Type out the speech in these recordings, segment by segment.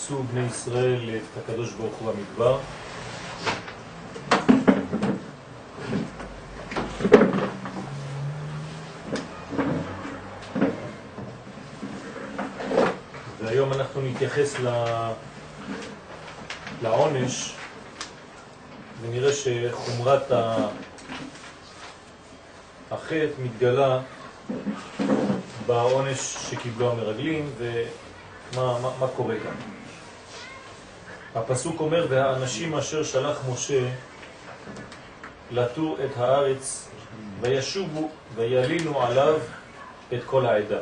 שניסו בני ישראל את הקדוש ברוך הוא במדבר. והיום אנחנו נתייחס לעונש ונראה שחומרת החטא מתגלה בעונש שקיבלו המרגלים ומה מה, מה קורה כאן. הפסוק אומר, והאנשים אשר שלח משה לתור את הארץ וישובו וילינו עליו את כל העדה,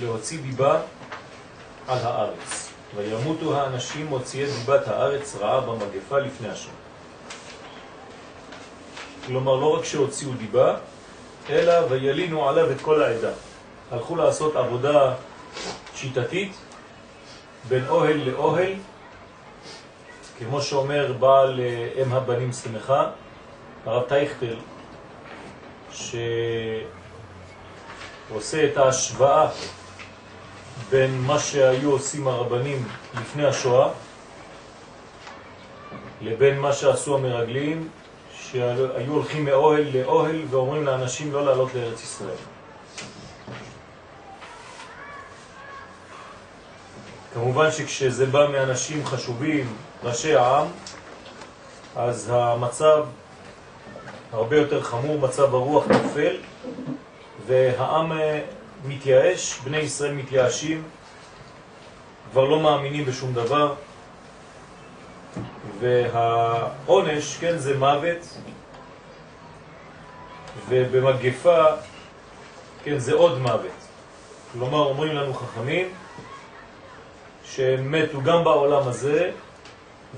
להוציא דיבה על הארץ. וימותו האנשים מוציאי דיבת הארץ רעה במגפה לפני השם. כלומר, לא רק שהוציאו דיבה, אלא וילינו עליו את כל העדה. הלכו לעשות עבודה שיטתית בין אוהל לאוהל, כמו שאומר בעל אם הבנים שמחה, הרב טייכטל, שעושה את ההשוואה בין מה שהיו עושים הרבנים לפני השואה לבין מה שעשו המרגלים שהיו הולכים מאוהל לאוהל ואומרים לאנשים לא לעלות לארץ ישראל. כמובן שכשזה בא מאנשים חשובים, ראשי העם, אז המצב הרבה יותר חמור, מצב הרוח נופל, והעם אה, מתייאש, בני ישראל מתייאשים, כבר לא מאמינים בשום דבר, והעונש, כן, זה מוות, ובמגפה, כן, זה עוד מוות. כלומר, אומרים לנו חכמים, שהם מתו גם בעולם הזה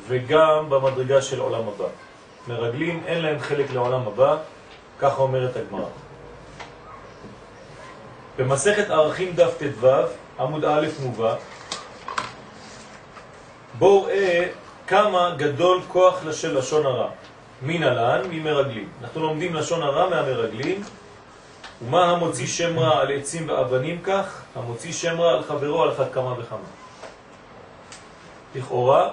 וגם במדרגה של עולם הבא. מרגלים, אין להם חלק לעולם הבא, ככה אומרת הגמרא. במסכת ערכים דף ט"ו, עמוד א' מובא, בואו ראה כמה גדול כוח של לשון הרע. מן הלן, ממרגלים. אנחנו לומדים לשון הרע מהמרגלים, ומה המוציא שם רע על עצים ואבנים כך? המוציא שם רע על חברו על אחת כמה וכמה. לכאורה,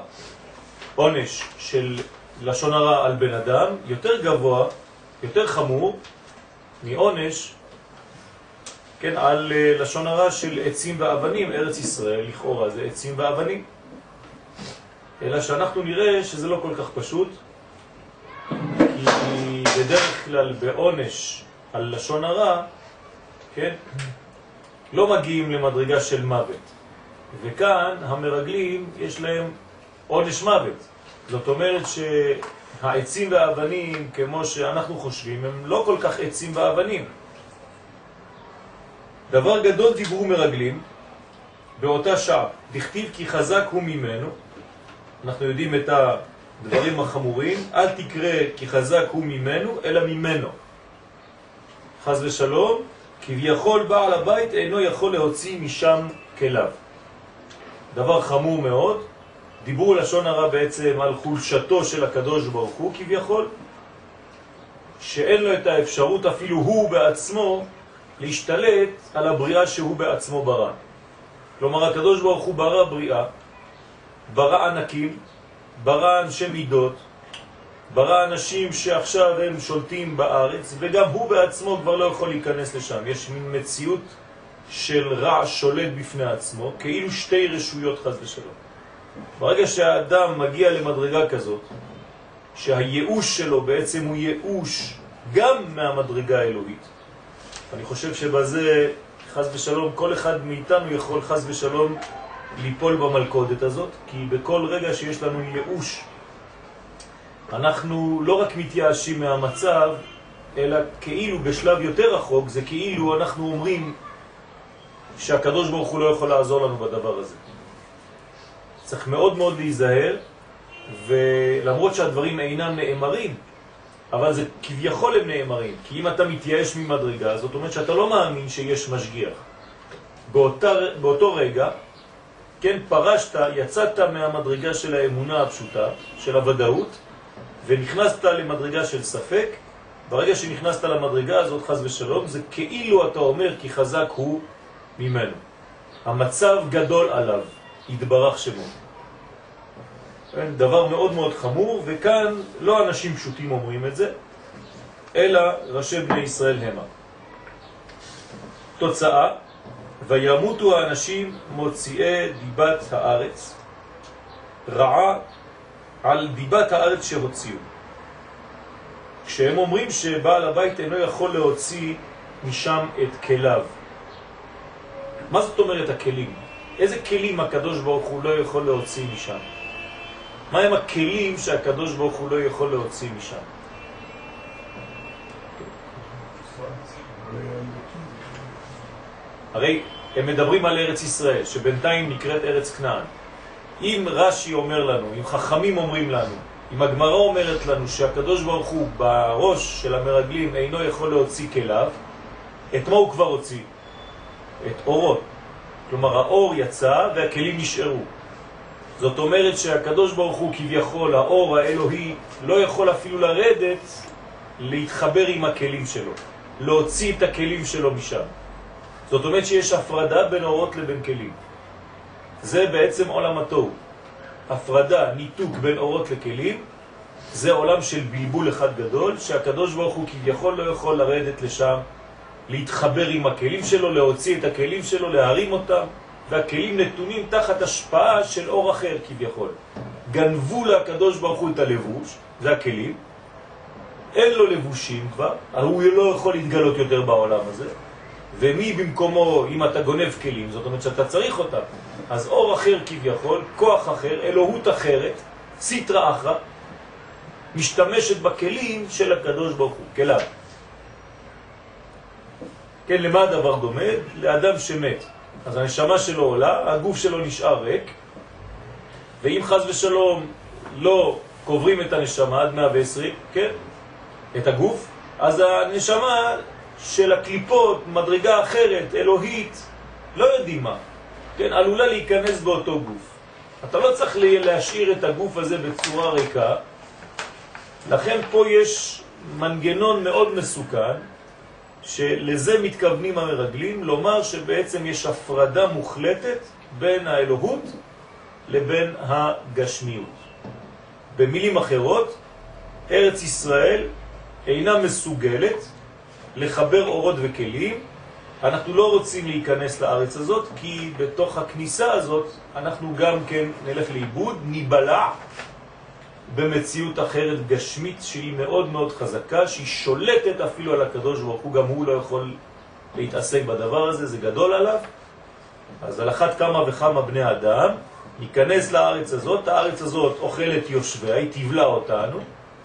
עונש של לשון הרע על בן אדם יותר גבוה, יותר חמור, מעונש כן, על אה, לשון הרע של עצים ואבנים, ארץ ישראל, לכאורה זה עצים ואבנים. אלא שאנחנו נראה שזה לא כל כך פשוט, כי בדרך כלל בעונש על לשון הרע, כן, לא מגיעים למדרגה של מוות. וכאן המרגלים יש להם עונש מוות. זאת אומרת שהעצים והאבנים, כמו שאנחנו חושבים, הם לא כל כך עצים ואבנים. דבר גדול דיברו מרגלים באותה שעה, דכתיב כי חזק הוא ממנו, אנחנו יודעים את הדברים החמורים, אל תקרא כי חזק הוא ממנו, אלא ממנו. חז ושלום, כביכול בעל הבית אינו יכול להוציא משם כליו. דבר חמור מאוד, דיברו לשון הרע בעצם על חולשתו של הקדוש ברוך הוא כביכול, שאין לו את האפשרות אפילו הוא בעצמו להשתלט על הבריאה שהוא בעצמו ברא. כלומר, הקדוש ברוך הוא ברא בריאה, ברא ענקים, ברא אנשי מידות, ברא אנשים שעכשיו הם שולטים בארץ, וגם הוא בעצמו כבר לא יכול להיכנס לשם. יש מין מציאות של רע שולט בפני עצמו, כאילו שתי רשויות חז ושלום. ברגע שהאדם מגיע למדרגה כזאת, שהייאוש שלו בעצם הוא ייאוש גם מהמדרגה האלוהית, אני חושב שבזה, חז ושלום, כל אחד מאיתנו יכול חז ושלום ליפול במלכודת הזאת, כי בכל רגע שיש לנו ייאוש, אנחנו לא רק מתייאשים מהמצב, אלא כאילו בשלב יותר רחוק, זה כאילו אנחנו אומרים שהקדוש ברוך הוא לא יכול לעזור לנו בדבר הזה. צריך מאוד מאוד להיזהר, ולמרות שהדברים אינם נאמרים, אבל זה כביכול הם נאמרים, כי אם אתה מתייאש ממדרגה, זאת אומרת שאתה לא מאמין שיש משגיח. באותה, באותו רגע, כן, פרשת, יצאת מהמדרגה של האמונה הפשוטה, של הוודאות, ונכנסת למדרגה של ספק, ברגע שנכנסת למדרגה הזאת, חז ושלום, זה כאילו אתה אומר כי חזק הוא ממנו. המצב גדול עליו, יתברך שמו. כן, דבר מאוד מאוד חמור, וכאן לא אנשים פשוטים אומרים את זה, אלא ראשי בני ישראל המה. תוצאה, וימותו האנשים מוציאי דיבת הארץ, רעה על דיבת הארץ שהוציאו. כשהם אומרים שבעל הבית אינו יכול להוציא משם את כליו. מה זאת אומרת הכלים? איזה כלים הקדוש ברוך הוא לא יכול להוציא משם? מה הם הכלים שהקדוש ברוך הוא לא יכול להוציא משם? הרי הם מדברים על ארץ ישראל, שבינתיים נקראת ארץ כנען. אם רש"י אומר לנו, אם חכמים אומרים לנו, אם הגמרא אומרת לנו שהקדוש ברוך הוא בראש של המרגלים אינו יכול להוציא כליו, את מה הוא כבר הוציא? את אורות. כלומר, האור יצא והכלים נשארו. זאת אומרת שהקדוש ברוך הוא כביכול, האור האלוהי, לא יכול אפילו לרדת להתחבר עם הכלים שלו, להוציא את הכלים שלו משם. זאת אומרת שיש הפרדה בין אורות לבין כלים. זה בעצם עולם התוהו. הפרדה, ניתוק בין אורות לכלים, זה עולם של בלבול אחד גדול, שהקדוש ברוך הוא כביכול לא יכול לרדת לשם, להתחבר עם הכלים שלו, להוציא את הכלים שלו, להרים אותם, והכלים נתונים תחת השפעה של אור אחר כביכול. גנבו לקדוש ברוך הוא את הלבוש, זה הכלים, אין לו לבושים כבר, הוא לא יכול להתגלות יותר בעולם הזה, ומי במקומו, אם אתה גונב כלים, זאת אומרת שאתה צריך אותם, אז אור אחר כביכול, כוח אחר, אלוהות אחרת, סיטרה אחרה, משתמשת בכלים של הקדוש ברוך הוא, כליו. כן, למה הדבר דומה? לאדם שמת. אז הנשמה שלו עולה, הגוף שלו נשאר ריק, ואם חז ושלום לא קוברים את הנשמה עד 120, כן, את הגוף, אז הנשמה של הקליפות, מדרגה אחרת, אלוהית, לא יודעים מה, כן, עלולה להיכנס באותו גוף. אתה לא צריך להשאיר את הגוף הזה בצורה ריקה, לכן פה יש מנגנון מאוד מסוכן, שלזה מתכוונים המרגלים, לומר שבעצם יש הפרדה מוחלטת בין האלוהות לבין הגשמיות. במילים אחרות, ארץ ישראל אינה מסוגלת לחבר אורות וכלים. אנחנו לא רוצים להיכנס לארץ הזאת, כי בתוך הכניסה הזאת אנחנו גם כן נלך לאיבוד, ניבלע במציאות אחרת גשמית שהיא מאוד מאוד חזקה, שהיא שולטת אפילו על הקדוש ברוך הוא, גם הוא לא יכול להתעסק בדבר הזה, זה גדול עליו. אז על אחת כמה וכמה בני אדם, ניכנס לארץ הזאת, הארץ הזאת אוכלת יושביה, היא תבלע אותנו,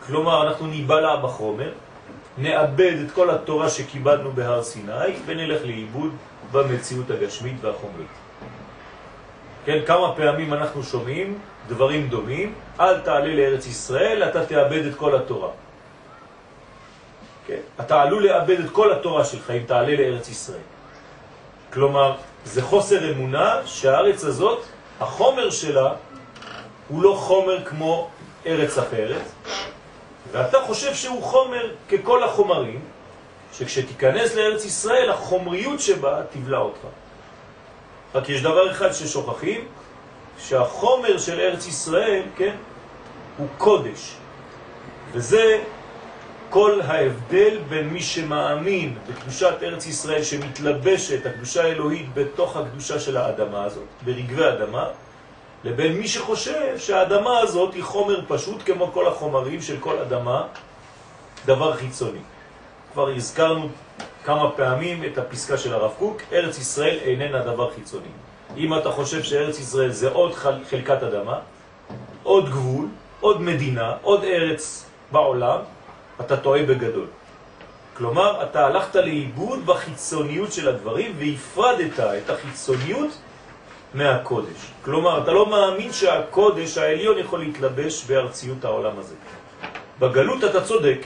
כלומר אנחנו ניבלע בחומר, נאבד את כל התורה שקיבלנו בהר סיני ונלך לאיבוד במציאות הגשמית והחומרית. כן, כמה פעמים אנחנו שומעים דברים דומים, אל תעלה לארץ ישראל, אתה תאבד את כל התורה. כן? אתה עלול לאבד את כל התורה שלך אם תעלה לארץ ישראל. כלומר, זה חוסר אמונה שהארץ הזאת, החומר שלה הוא לא חומר כמו ארץ אחרת, ואתה חושב שהוא חומר ככל החומרים, שכשתיכנס לארץ ישראל, החומריות שבה תבלע אותך. רק יש דבר אחד ששוכחים, שהחומר של ארץ ישראל, כן, הוא קודש. וזה כל ההבדל בין מי שמאמין בקדושת ארץ ישראל שמתלבשת, הקדושה האלוהית, בתוך הקדושה של האדמה הזאת, ברגבי אדמה, לבין מי שחושב שהאדמה הזאת היא חומר פשוט כמו כל החומרים של כל אדמה, דבר חיצוני. כבר הזכרנו כמה פעמים את הפסקה של הרב קוק, ארץ ישראל איננה דבר חיצוני. אם אתה חושב שארץ ישראל זה עוד חלקת אדמה, עוד גבול, עוד מדינה, עוד ארץ בעולם, אתה טועה בגדול. כלומר, אתה הלכת לאיבוד בחיצוניות של הדברים והפרדת את החיצוניות מהקודש. כלומר, אתה לא מאמין שהקודש העליון יכול להתלבש בארציות העולם הזה. בגלות אתה צודק,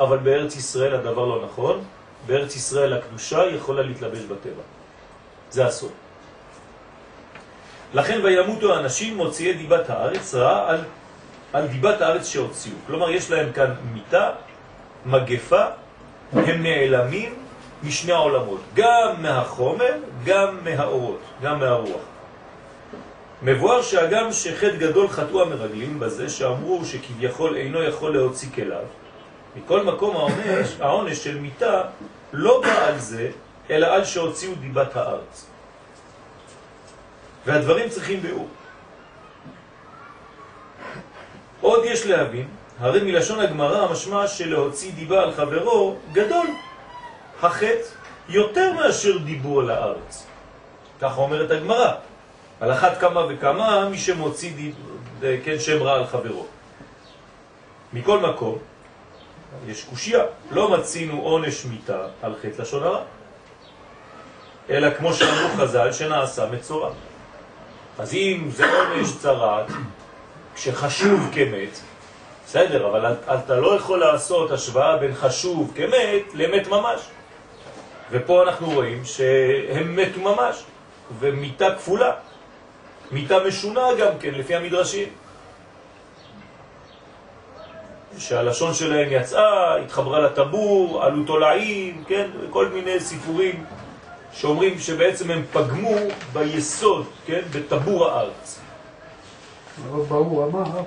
אבל בארץ ישראל הדבר לא נכון. בארץ ישראל הקדושה יכולה להתלבש בטבע. זה הסוד. לכן וימותו האנשים מוציאי דיבת הארץ רע על, על דיבת הארץ שהוציאו. כלומר, יש להם כאן מיטה, מגפה, הם נעלמים משני העולמות, גם מהחומר, גם מהאורות, גם מהרוח. מבואר שהגם שחטא גדול חטאו המרגלים בזה שאמרו שכביכול אינו יכול להוציא כליו, מכל מקום העונש, העונש של מיטה לא בא על זה, אלא על שהוציאו דיבת הארץ. והדברים צריכים ביאור. עוד יש להבין, הרי מלשון הגמרא המשמע שלהוציא דיבה על חברו גדול. החטא יותר מאשר דיבור על הארץ. ככה אומרת הגמרא. על אחת כמה וכמה מי שמוציא דיב, כן, שם רע על חברו. מכל מקום, יש קושיה, לא מצינו עונש מיתה על חטא לשון הרע, אלא כמו שאמרו חז"ל, שנעשה מצורע. אז אם זה עונש צרת, כשחשוב כמת, בסדר, אבל אתה לא יכול לעשות השוואה בין חשוב כמת למת ממש. ופה אנחנו רואים שהם מתו ממש, ומיטה כפולה, מיטה משונה גם כן, לפי המדרשים. שהלשון שלהם יצאה, התחברה לטבור, עלו תולעים, כן, כל מיני סיפורים שאומרים שבעצם הם פגמו ביסוד, כן, בטבור הארץ. הרב ברור אמר,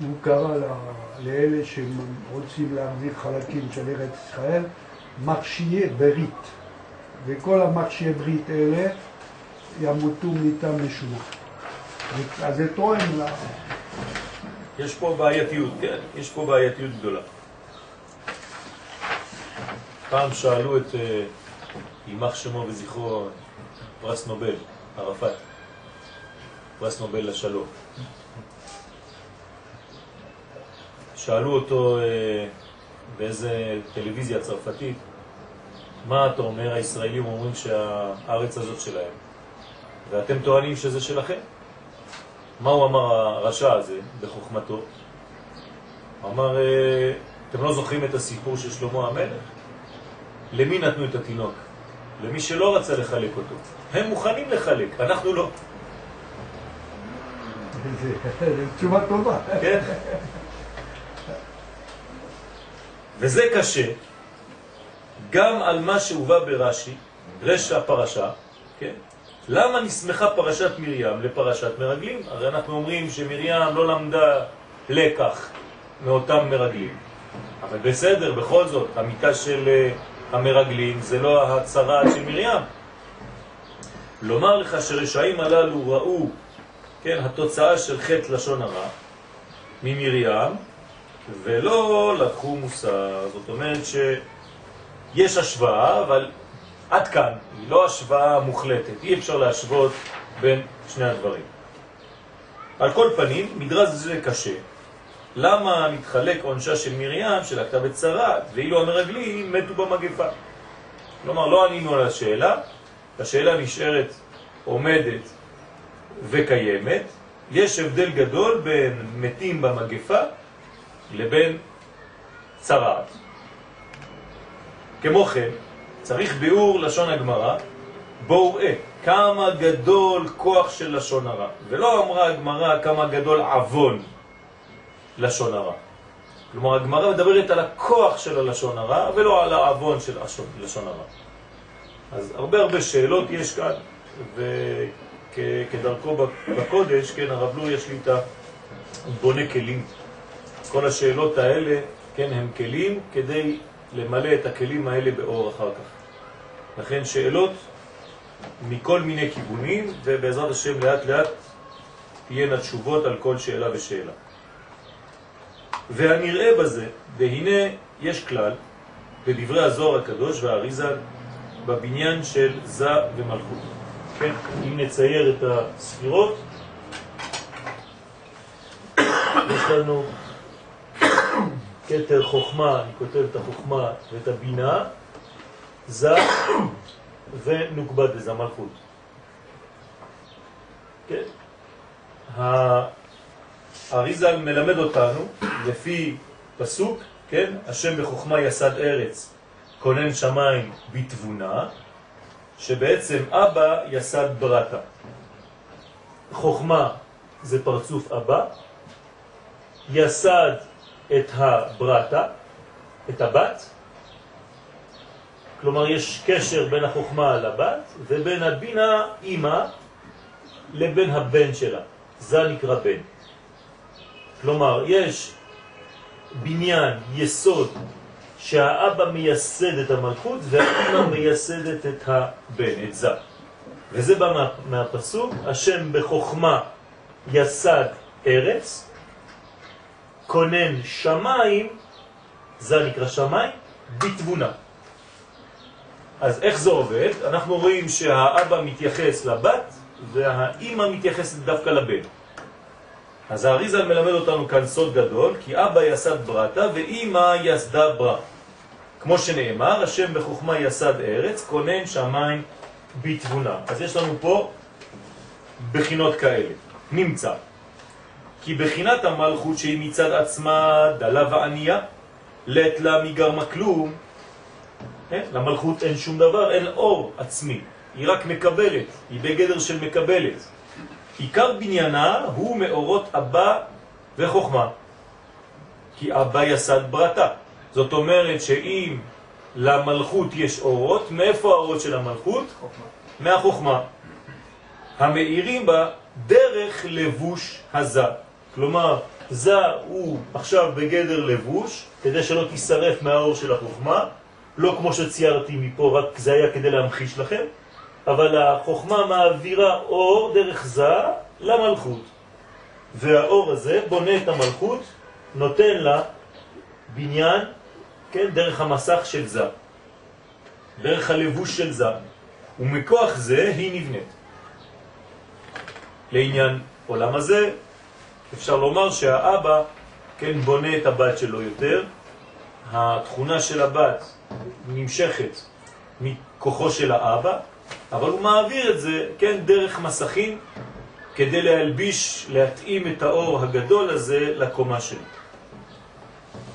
הוא קרא לאלה שרוצים להחזיר חלקים של ארץ ישראל, מרשיי ברית, וכל המרשיי ברית האלה ימותו מיתה משונה. אז זה תואם לה... יש פה בעייתיות, כן, יש פה בעייתיות גדולה. פעם שאלו את אה, יימח שמו וזכרו פרס נובל, ערפאת, פרס נובל לשלום. שאלו אותו אה, באיזה טלוויזיה צרפתית, מה אתה אומר, הישראלים אומרים שהארץ הזאת שלהם, ואתם טוענים שזה שלכם? מה הוא אמר הרשע הזה בחוכמתו? הוא אמר, אה, אתם לא זוכרים את הסיפור של שלמה המלך? למי נתנו את התינוק? למי שלא רצה לחלק אותו. הם מוכנים לחלק, אנחנו לא. תשובה טובה. כן. וזה קשה גם על מה שהובא ברש"י, רשע הפרשה, כן? למה נסמכה פרשת מרים לפרשת מרגלים? הרי אנחנו אומרים שמרים לא למדה לקח מאותם מרגלים. אבל בסדר, בכל זאת, המיטה של אה, המרגלים זה לא ההצהרה של מרים. לומר לך שרשעים הללו ראו, כן, התוצאה של חטא לשון הרע ממרים, ולא לקחו מוסר. זאת אומרת שיש השוואה, אבל עד כאן, היא לא השוואה מוחלטת, אי אפשר להשוות בין שני הדברים. על כל פנים, מדרז זה קשה. למה מתחלק עונשה של מרים שלקתה בצרת, ואילו המרגלים מתו במגפה? כלומר, לא ענינו על השאלה, השאלה נשארת עומדת וקיימת. יש הבדל גדול בין מתים במגפה לבין צרת. כמו כן, צריך ביאור לשון הגמרא, בואו ראה כמה גדול כוח של לשון הרע. ולא אמרה הגמרא כמה גדול עוון לשון הרע. כלומר, הגמרא מדברת על הכוח של הלשון הרע ולא על העוון של לשון הרע. אז הרבה הרבה שאלות יש כאן, וכדרכו בקודש, כן, הרב לו יש לי את הבונה כלים. כל השאלות האלה, כן, הם כלים כדי למלא את הכלים האלה באור אחר כך. לכן שאלות מכל מיני כיוונים, ובעזרת השם לאט לאט תהיינה תשובות על כל שאלה ושאלה. והנראה בזה, והנה יש כלל בדברי הזוהר הקדוש והאריזה בבניין של זה ומלכות. כן, אם נצייר את הספירות, יש לנו כתר חוכמה, אני כותב את החוכמה ואת הבינה, זה ונוקבד לזה מלכות. כן. האריזל מלמד אותנו, לפי פסוק, כן, השם בחוכמה יסד ארץ, כונן שמיים בתבונה, שבעצם אבא יסד ברטה. חוכמה זה פרצוף הבא, יסד את הברטה, את הבת, כלומר יש קשר בין החוכמה לבת ובין הבינה אימא לבין הבן שלה, זה נקרא בן. כלומר יש בניין, יסוד, שהאבא מייסד את המלכות והאמא מייסדת את הבן, את זה. וזה בא מה, מהפסוק, השם בחוכמה יסד ארץ, כונן שמיים, זה נקרא שמיים, בתבונה. אז איך זה עובד? אנחנו רואים שהאבא מתייחס לבת והאימא מתייחסת דווקא לבן. אז האריזה מלמד אותנו כאן סוד גדול, כי אבא יסד ברטה ואימא יסדה ברא. כמו שנאמר, השם בחוכמה יסד ארץ, כונן שמיים בתבונה. אז יש לנו פה בחינות כאלה. נמצא. כי בחינת המלכות שהיא מצד עצמה דלה וענייה, לת לה מגרמה כלום, כן? למלכות אין שום דבר, אין אור עצמי, היא רק מקבלת, היא בגדר של מקבלת. עיקר בניינה הוא מאורות אבא וחוכמה, כי אבא יסד ברתה. זאת אומרת שאם למלכות יש אורות, מאיפה האורות של המלכות? חוכמה. מהחוכמה. המאירים בה דרך לבוש הזה. כלומר, זה הוא עכשיו בגדר לבוש, כדי שלא תישרף מהאור של החוכמה, לא כמו שציירתי מפה, רק זה היה כדי להמחיש לכם, אבל החוכמה מעבירה אור דרך זה למלכות. והאור הזה בונה את המלכות, נותן לה בניין, כן, דרך המסך של זה, דרך הלבוש של זה, ומכוח זה היא נבנית. לעניין עולם הזה, אפשר לומר שהאבא, כן, בונה את הבת שלו יותר, התכונה של הבת נמשכת מכוחו של האבא, אבל הוא מעביר את זה, כן, דרך מסכים, כדי להלביש, להתאים את האור הגדול הזה לקומה שלו.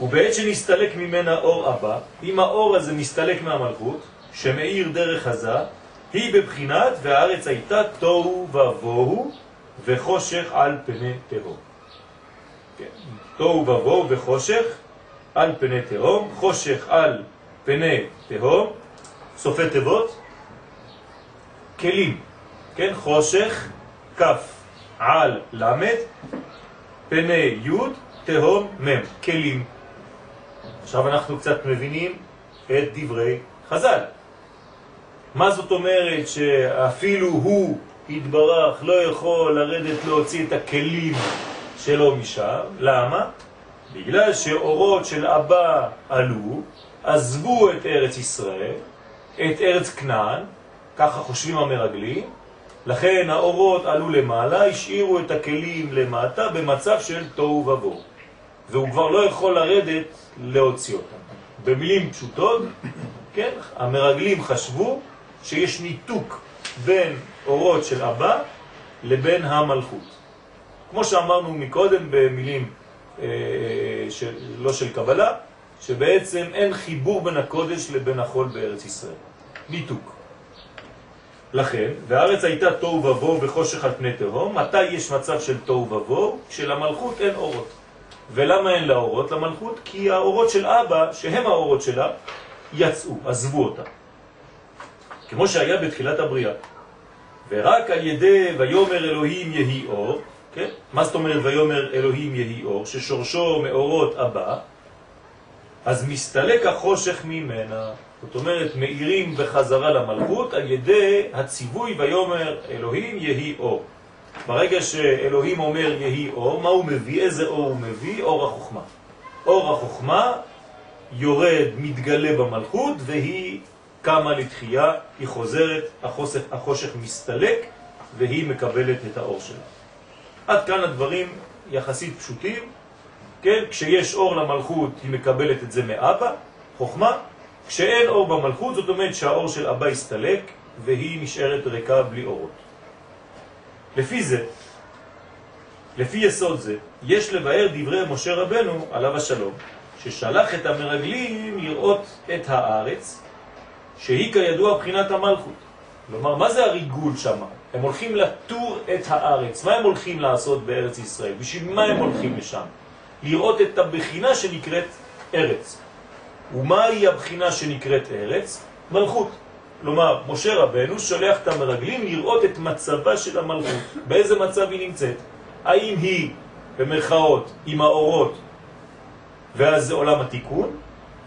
ובעת שנסתלק ממנה אור אבא, אם האור הזה מסתלק מהמלכות, שמאיר דרך הזה, היא בבחינת והארץ הייתה תוהו ובוהו וחושך על פני תהום. כן. תוהו ובוהו וחושך על פני תהום, חושך על פני תהום, סופי תיבות, כלים, כן, חושך, כף, על, למד, פני י', תהום, מ', כלים. עכשיו אנחנו קצת מבינים את דברי חז"ל. מה זאת אומרת שאפילו הוא התברך לא יכול לרדת להוציא את הכלים שלו משם? למה? בגלל שאורות של אבא עלו, עזבו את ארץ ישראל, את ארץ כנען, ככה חושבים המרגלים, לכן האורות עלו למעלה, השאירו את הכלים למטה במצב של תוהו ובוהו. והוא כבר לא יכול לרדת להוציא אותם. במילים פשוטות, כן, המרגלים חשבו שיש ניתוק בין אורות של אבא לבין המלכות. כמו שאמרנו מקודם במילים אה, של, לא של קבלה, שבעצם אין חיבור בין הקודש לבין החול בארץ ישראל. ניתוק. לכן, והארץ הייתה תוהו ובוהו וחושך על פני תהום, מתי יש מצב של תוהו ובוהו? כשלמלכות אין אורות. ולמה אין לה אורות למלכות? כי האורות של אבא, שהם האורות שלה, יצאו, עזבו אותה. כמו שהיה בתחילת הבריאה. ורק על ידי ויומר אלוהים יהי אור, כן? מה זאת אומרת ויומר אלוהים יהי אור? ששורשו מאורות אבא, אז מסתלק החושך ממנה. זאת אומרת, מאירים בחזרה למלכות על ידי הציווי ויומר אלוהים יהי אור. ברגע שאלוהים אומר יהי אור, מה הוא מביא? איזה אור הוא מביא? אור החוכמה. אור החוכמה יורד, מתגלה במלכות, והיא קמה לתחייה, היא חוזרת, החושך, החושך מסתלק, והיא מקבלת את האור שלה. עד כאן הדברים יחסית פשוטים, כן? כשיש אור למלכות היא מקבלת את זה מאבא, חוכמה, כשאין אור במלכות זאת אומרת שהאור של אבא הסתלק והיא נשארת ריקה בלי אורות. לפי זה, לפי יסוד זה, יש לבאר דברי משה רבנו עליו השלום, ששלח את המרגלים לראות את הארץ, שהיא כידוע בחינת המלכות. כלומר, מה זה הריגול שם? הם הולכים לטור את הארץ. מה הם הולכים לעשות בארץ ישראל? בשביל מה הם הולכים לשם? לראות את הבחינה שנקראת ארץ. ומהי הבחינה שנקראת ארץ? מלכות. כלומר, משה רבנו שולח את המרגלים לראות את מצבה של המלכות. באיזה מצב היא נמצאת? האם היא, במרכאות, עם האורות, ואז זה עולם התיקון?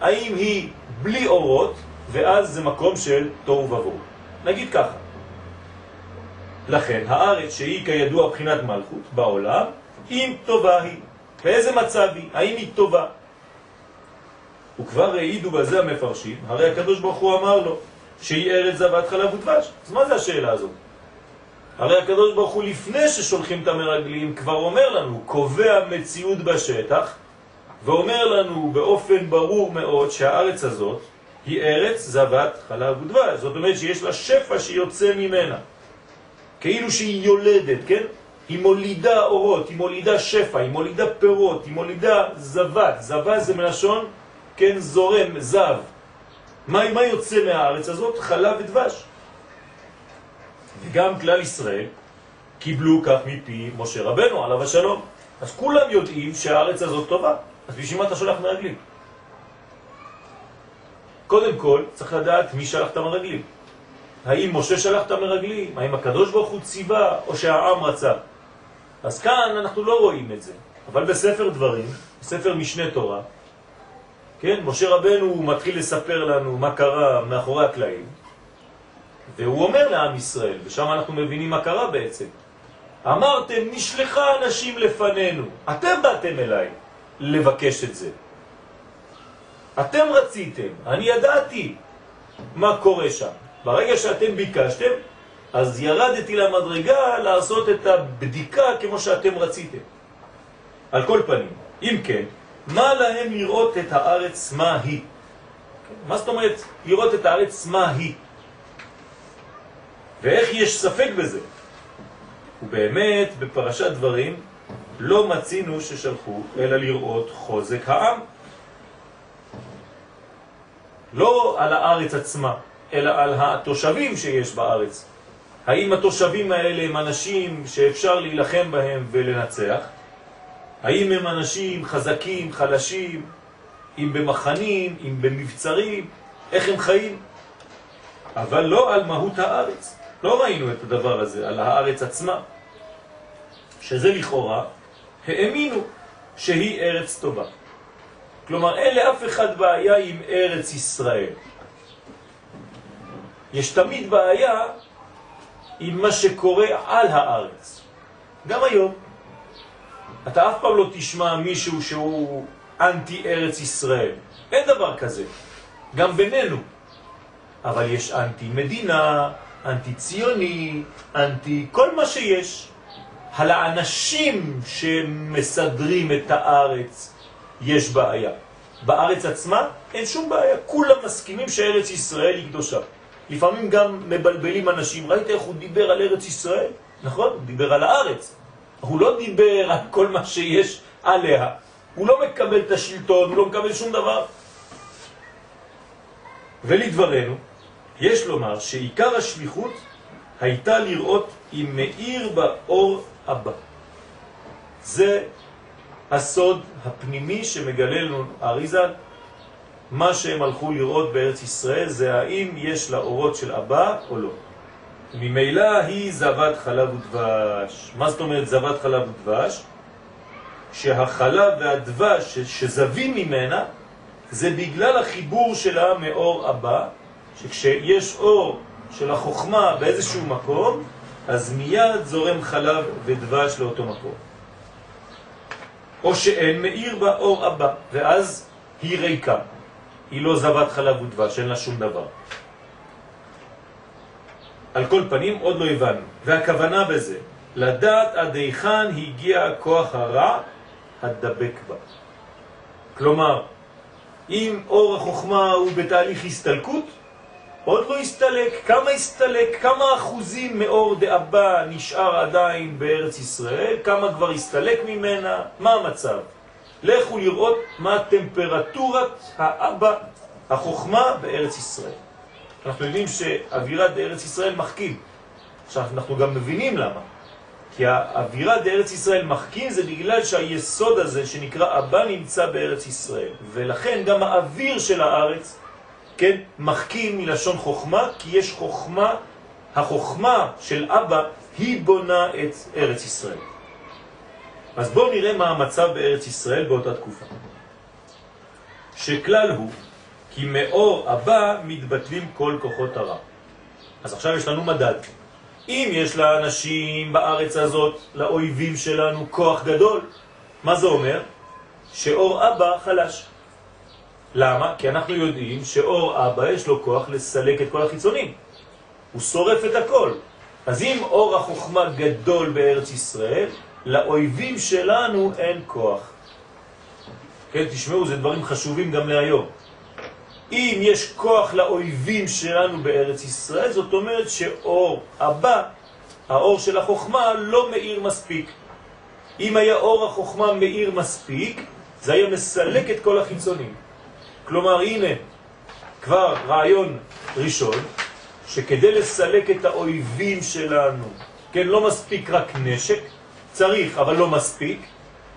האם היא בלי אורות, ואז זה מקום של תוהו ובוהו? נגיד ככה. לכן, הארץ שהיא כידוע בחינת מלכות בעולם, אם טובה היא. באיזה מצב היא? האם היא טובה? וכבר העידו בזה המפרשים, הרי הקדוש ברוך הוא אמר לו שהיא ארץ זבת חלב ודבש. אז מה זה השאלה הזאת? הרי הקדוש ברוך הוא לפני ששולחים את המרגלים כבר אומר לנו, קובע מציאות בשטח ואומר לנו באופן ברור מאוד שהארץ הזאת היא ארץ זבת חלב ודבש. זאת אומרת שיש לה שפע שיוצא ממנה. כאילו שהיא יולדת, כן? היא מולידה אורות, היא מולידה שפע, היא מולידה פירות, היא מולידה זבת. זבת זה מלשון, כן, זורם, זב. מה, מה יוצא מהארץ הזאת? חלב ודבש. וגם כלל ישראל קיבלו כך מפי משה רבנו, עליו השלום. אז כולם יודעים שהארץ הזאת טובה, אז בשביל מה אתה שולח מרגלים? קודם כל, צריך לדעת מי שלח את המרגלים. האם משה שלח את המרגלים? האם הקדוש ברוך הוא ציווה או שהעם רצה? אז כאן אנחנו לא רואים את זה. אבל בספר דברים, בספר משנה תורה, כן, משה רבנו הוא מתחיל לספר לנו מה קרה מאחורי הקלעים, והוא אומר לעם ישראל, ושם אנחנו מבינים מה קרה בעצם. אמרתם, נשלחה אנשים לפנינו, אתם באתם אליי לבקש את זה. אתם רציתם, אני ידעתי מה קורה שם. ברגע שאתם ביקשתם, אז ירדתי למדרגה לעשות את הבדיקה כמו שאתם רציתם. על כל פנים, אם כן, מה להם לראות את הארץ מה היא? מה זאת אומרת לראות את הארץ מה היא? ואיך יש ספק בזה? ובאמת, בפרשת דברים, לא מצינו ששלחו, אלא לראות חוזק העם. לא על הארץ עצמה, אלא על התושבים שיש בארץ. האם התושבים האלה הם אנשים שאפשר להילחם בהם ולנצח? האם הם אנשים חזקים, חלשים, אם במחנים, אם במבצרים, איך הם חיים? אבל לא על מהות הארץ. לא ראינו את הדבר הזה, על הארץ עצמה, שזה לכאורה, האמינו שהיא ארץ טובה. כלומר, אין לאף אחד בעיה עם ארץ ישראל. יש תמיד בעיה עם מה שקורה על הארץ. גם היום. אתה אף פעם לא תשמע מישהו שהוא אנטי ארץ ישראל. אין דבר כזה. גם בינינו. אבל יש אנטי מדינה, אנטי ציוני, אנטי כל מה שיש. על האנשים שמסדרים את הארץ יש בעיה. בארץ עצמה אין שום בעיה, כולם מסכימים שארץ ישראל היא קדושה. לפעמים גם מבלבלים אנשים, ראית איך הוא דיבר על ארץ ישראל? נכון, הוא דיבר על הארץ. הוא לא דיבר על כל מה שיש עליה. הוא לא מקבל את השלטון, הוא לא מקבל שום דבר. ולדברנו, יש לומר שעיקר השליחות הייתה לראות אם מאיר באור הבא. זה הסוד הפנימי שמגלה לנו אריזל, מה שהם הלכו לראות בארץ ישראל זה האם יש לה אורות של אבא או לא. ממילא היא זבת חלב ודבש. מה זאת אומרת זבת חלב ודבש? שהחלב והדבש שזבים ממנה זה בגלל החיבור שלה מאור אבא, שכשיש אור של החוכמה באיזשהו מקום, אז מיד זורם חלב ודבש לאותו מקום. או שאין מאיר בה אור אבא, ואז היא ריקה. היא לא זבת חלב ודבש, אין לה שום דבר. על כל פנים עוד לא הבנו, והכוונה בזה, לדעת עד היכן הגיע הכוח הרע הדבק בה. כלומר, אם אור החוכמה הוא בתהליך הסתלקות, עוד לא הסתלק, כמה הסתלק, כמה אחוזים מאור דאבא נשאר עדיין בארץ ישראל, כמה כבר הסתלק ממנה, מה המצב? לכו לראות מה טמפרטורת האבא, החוכמה בארץ ישראל. אנחנו יודעים שאווירת ארץ ישראל מחכים. עכשיו, אנחנו גם מבינים למה. כי האווירה בארץ ישראל מחכים זה בגלל שהיסוד הזה שנקרא אבא נמצא בארץ ישראל. ולכן גם האוויר של הארץ, כן, מחכים מלשון חוכמה, כי יש חוכמה, החוכמה של אבא היא בונה את ארץ ישראל. אז בואו נראה מה המצב בארץ ישראל באותה תקופה. שכלל הוא כי מאור אבא מתבטלים כל כוחות הרע. אז עכשיו יש לנו מדד. אם יש לאנשים בארץ הזאת, לאויבים שלנו, כוח גדול, מה זה אומר? שאור אבא חלש. למה? כי אנחנו יודעים שאור אבא יש לו כוח לסלק את כל החיצונים. הוא שורף את הכל. אז אם אור החוכמה גדול בארץ ישראל, לאויבים שלנו אין כוח. כן, תשמעו, זה דברים חשובים גם להיום. אם יש כוח לאויבים שלנו בארץ ישראל, זאת אומרת שאור הבא, האור של החוכמה, לא מאיר מספיק. אם היה אור החוכמה מאיר מספיק, זה היה מסלק את כל החיצונים. כלומר, הנה, כבר רעיון ראשון, שכדי לסלק את האויבים שלנו, כן, לא מספיק רק נשק, צריך, אבל לא מספיק,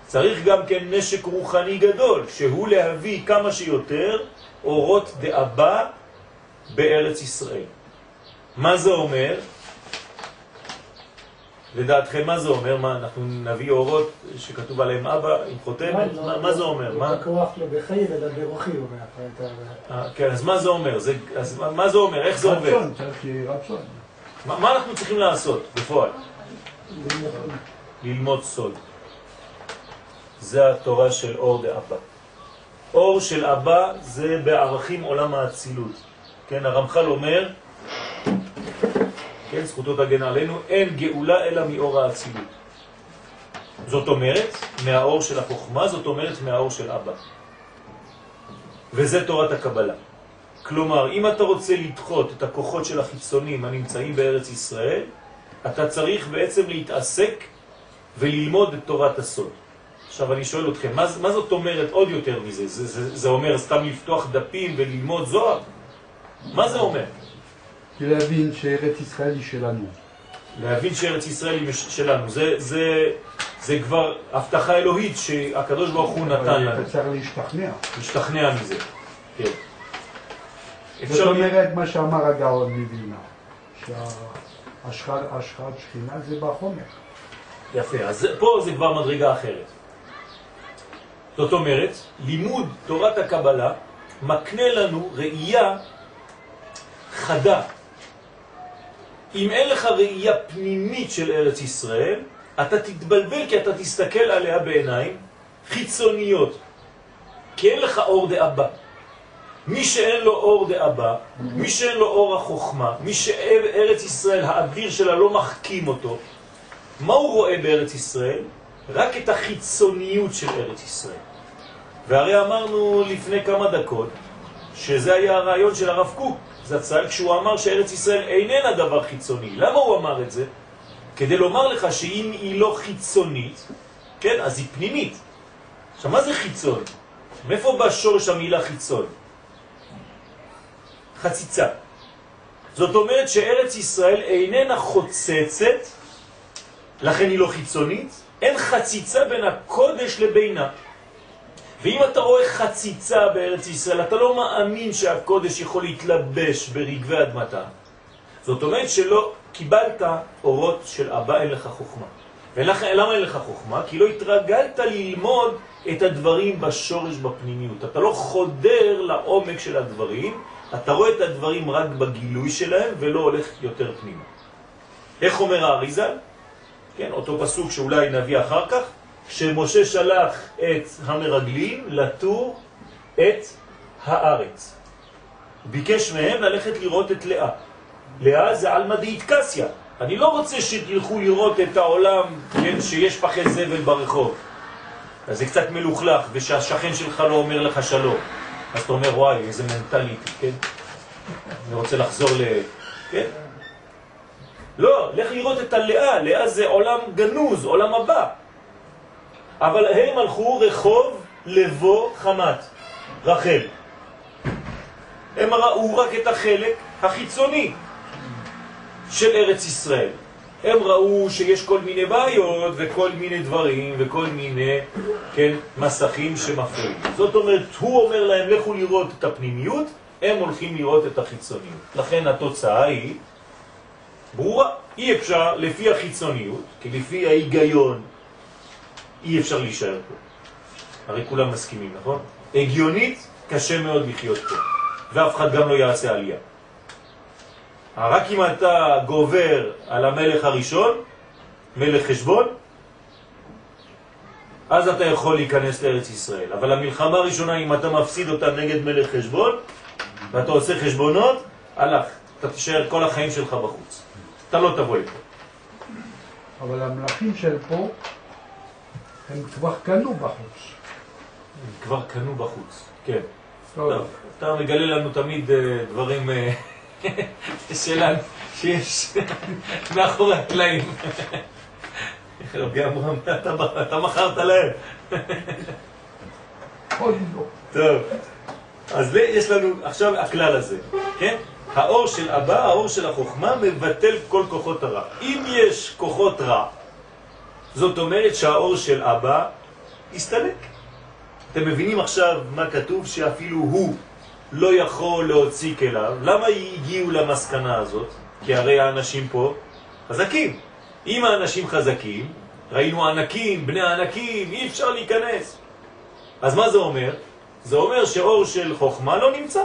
צריך גם כן נשק רוחני גדול, שהוא להביא כמה שיותר אורות דאבא בארץ ישראל. מה זה אומר? לדעתכם מה זה אומר? מה, אנחנו נביא אורות שכתוב עליהם אבא עם חותמת? מה, מה זה אומר? מה? הכוח לא בחיים אלא ברוחי אומר. אה, כן, אז מה זה אומר? זה, אז מה זה אומר? איך זה עובד? רצון, צריך שיהיה רצון. מה, מה אנחנו צריכים לעשות בפועל? ללמוד סוד. זה התורה של אור דאבא. אור של אבא זה בערכים עולם האצילות. כן, הרמח"ל אומר, כן, זכותו תגן עלינו, אין גאולה אלא מאור האצילות. זאת אומרת, מהאור של החוכמה, זאת אומרת מהאור של אבא. וזה תורת הקבלה. כלומר, אם אתה רוצה לדחות את הכוחות של החיצונים הנמצאים בארץ ישראל, אתה צריך בעצם להתעסק וללמוד את תורת הסוד. עכשיו אני שואל אתכם, מה, מה זאת אומרת עוד יותר מזה? זה, זה, זה אומר סתם לפתוח דפים וללמוד זוהר? מה זה אומר? להבין שארץ ישראל היא שלנו. להבין שארץ ישראל היא שלנו. זה, זה, זה כבר הבטחה אלוהית שהקדוש ברוך הוא נתן לנו. אבל צריך להשתכנע. להשתכנע מזה, כן. זאת אומרת מה שאמר הגאון מבינה, שהשחת שכינה זה בחומר. יפה, אז פה זה כבר מדרגה אחרת. זאת אומרת, לימוד תורת הקבלה מקנה לנו ראייה חדה. אם אין לך ראייה פנימית של ארץ ישראל, אתה תתבלבל כי אתה תסתכל עליה בעיניים חיצוניות, כי אין לך אור דאבא. מי שאין לו אור דאבא, מי שאין לו אור החוכמה, מי שארץ ישראל, האוויר שלה לא מחכים אותו, מה הוא רואה בארץ ישראל? רק את החיצוניות של ארץ ישראל. והרי אמרנו לפני כמה דקות שזה היה הרעיון של הרב קוק זצ"ל כשהוא אמר שארץ ישראל איננה דבר חיצוני. למה הוא אמר את זה? כדי לומר לך שאם היא לא חיצונית, כן, אז היא פנימית. עכשיו, מה זה חיצון? מאיפה בא שורש המילה חיצון? חציצה. זאת אומרת שארץ ישראל איננה חוצצת, לכן היא לא חיצונית, אין חציצה בין הקודש לבינה. ואם אתה רואה חציצה בארץ ישראל, אתה לא מאמין שהקודש יכול להתלבש ברגבי אדמתה. זאת אומרת שלא קיבלת אורות של אבא, אין לך חוכמה. ולמה אין לך חוכמה? כי לא התרגלת ללמוד את הדברים בשורש בפנימיות. אתה לא חודר לעומק של הדברים, אתה רואה את הדברים רק בגילוי שלהם ולא הולך יותר פנימה. איך אומר האריזל? כן, אותו פסוק שאולי נביא אחר כך, שמשה שלח את המרגלים לטור את הארץ. ביקש מהם ללכת לראות את לאה. לאה זה על מדעית קסיה. אני לא רוצה שתלכו לראות את העולם, כן, שיש פחי זבל ברחוב. אז זה קצת מלוכלך, ושהשכן שלך לא אומר לך שלום. אז אתה אומר, וואי, איזה מנטליטי, כן? אני רוצה לחזור ל... כן? לא, לך לראות את הלאה, לאה זה עולם גנוז, עולם הבא. אבל הם הלכו רחוב לבוא חמת, רחל. הם ראו רק את החלק החיצוני של ארץ ישראל. הם ראו שיש כל מיני בעיות וכל מיני דברים וכל מיני, כן, מסכים שמפריעים. זאת אומרת, הוא אומר להם, לכו לראות את הפנימיות, הם הולכים לראות את החיצוניות. לכן התוצאה היא ברורה. אי אפשר, לפי החיצוניות, כי לפי ההיגיון, אי אפשר להישאר פה. הרי כולם מסכימים, נכון? הגיונית, קשה מאוד לחיות פה, ואף אחד גם לא יעשה עלייה. רק אם אתה גובר על המלך הראשון, מלך חשבון, אז אתה יכול להיכנס לארץ ישראל. אבל המלחמה הראשונה, אם אתה מפסיד אותה נגד מלך חשבון, ואתה עושה חשבונות, הלך, אתה תישאר כל החיים שלך בחוץ. אתה לא תבוא לפה. אבל המלכים של פה, הם כבר קנו בחוץ. הם כבר קנו בחוץ, כן. טוב. טוב, אתה מגלה לנו תמיד אה, דברים אה, שלנו, שיש מאחורי הקלעים. רבי אברהם, אתה- אתה מכרת להם. לא. טוב, אז יש לנו עכשיו הכלל הזה, כן? האור של אבא, האור של החוכמה, מבטל כל כוחות הרע. אם יש כוחות רע, זאת אומרת שהאור של אבא הסתלק. אתם מבינים עכשיו מה כתוב שאפילו הוא לא יכול להוציא כליו? למה הגיעו למסקנה הזאת? כי הרי האנשים פה חזקים. אם האנשים חזקים, ראינו ענקים, בני ענקים, אי אפשר להיכנס. אז מה זה אומר? זה אומר שאור של חוכמה לא נמצא.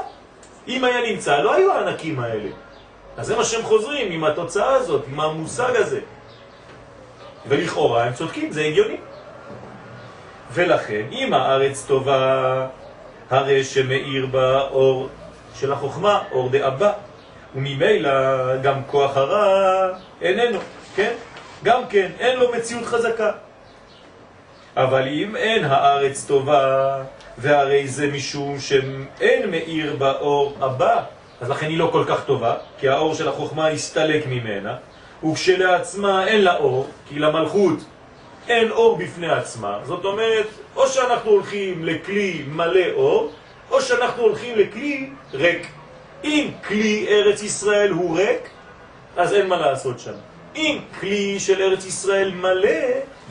אם היה נמצא, לא היו הענקים האלה. אז זה מה שהם חוזרים עם התוצאה הזאת, עם המושג הזה. ולכאורה הם צודקים, זה הגיוני. ולכן, אם הארץ טובה, הרי שמאיר בה אור של החוכמה, אור דאבא, וממילא גם כוח הרע איננו, כן? גם כן, אין לו מציאות חזקה. אבל אם אין הארץ טובה, והרי זה משום שאין מאיר באור הבא, אז לכן היא לא כל כך טובה, כי האור של החוכמה הסתלק ממנה, וכשלעצמה אין לה אור, כי למלכות אין אור בפני עצמה. זאת אומרת, או שאנחנו הולכים לכלי מלא אור, או שאנחנו הולכים לכלי ריק. אם כלי ארץ ישראל הוא ריק, אז אין מה לעשות שם. אם כלי של ארץ ישראל מלא,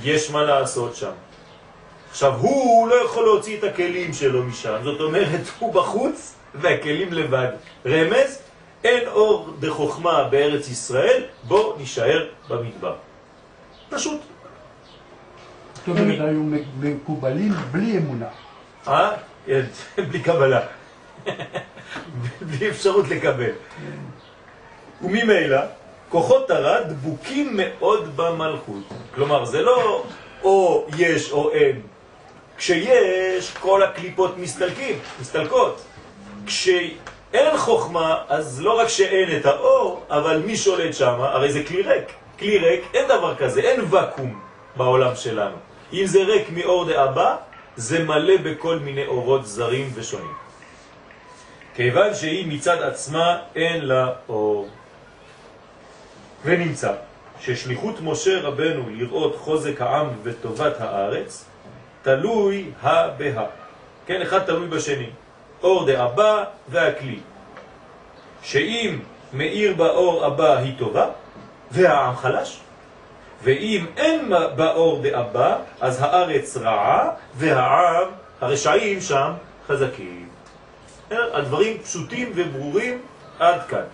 יש מה לעשות שם. עכשיו, הוא לא יכול להוציא את הכלים שלו משם, זאת אומרת, הוא בחוץ והכלים לבד. רמז, אין אור דחוכמה בארץ ישראל, בוא נשאר במדבר. פשוט. זאת אומרת, היו מקובלים בלי אמונה. אה? בלי קבלה. בלי אפשרות לקבל. וממילא, כוחות הרע דבוקים מאוד במלכות. כלומר, זה לא או יש או אין. כשיש, כל הקליפות מסתלקים, מסתלקות. כשאין חוכמה, אז לא רק שאין את האור, אבל מי שולט שם? הרי זה כלי ריק. כלי ריק, אין דבר כזה, אין וקום בעולם שלנו. אם זה ריק מאור דאבא, זה מלא בכל מיני אורות זרים ושונים. כיוון שהיא מצד עצמה אין לה אור. ונמצא ששליחות משה רבנו לראות חוזק העם וטובת הארץ תלוי ה בה. כן, אחד תלוי בשני. אור דאבא והכלי. שאם מאיר באור אבא היא טובה, והעם חלש. ואם אין באור דאבא, אז הארץ רעה, והעם, הרשעים שם, חזקים. הדברים פשוטים וברורים עד כאן.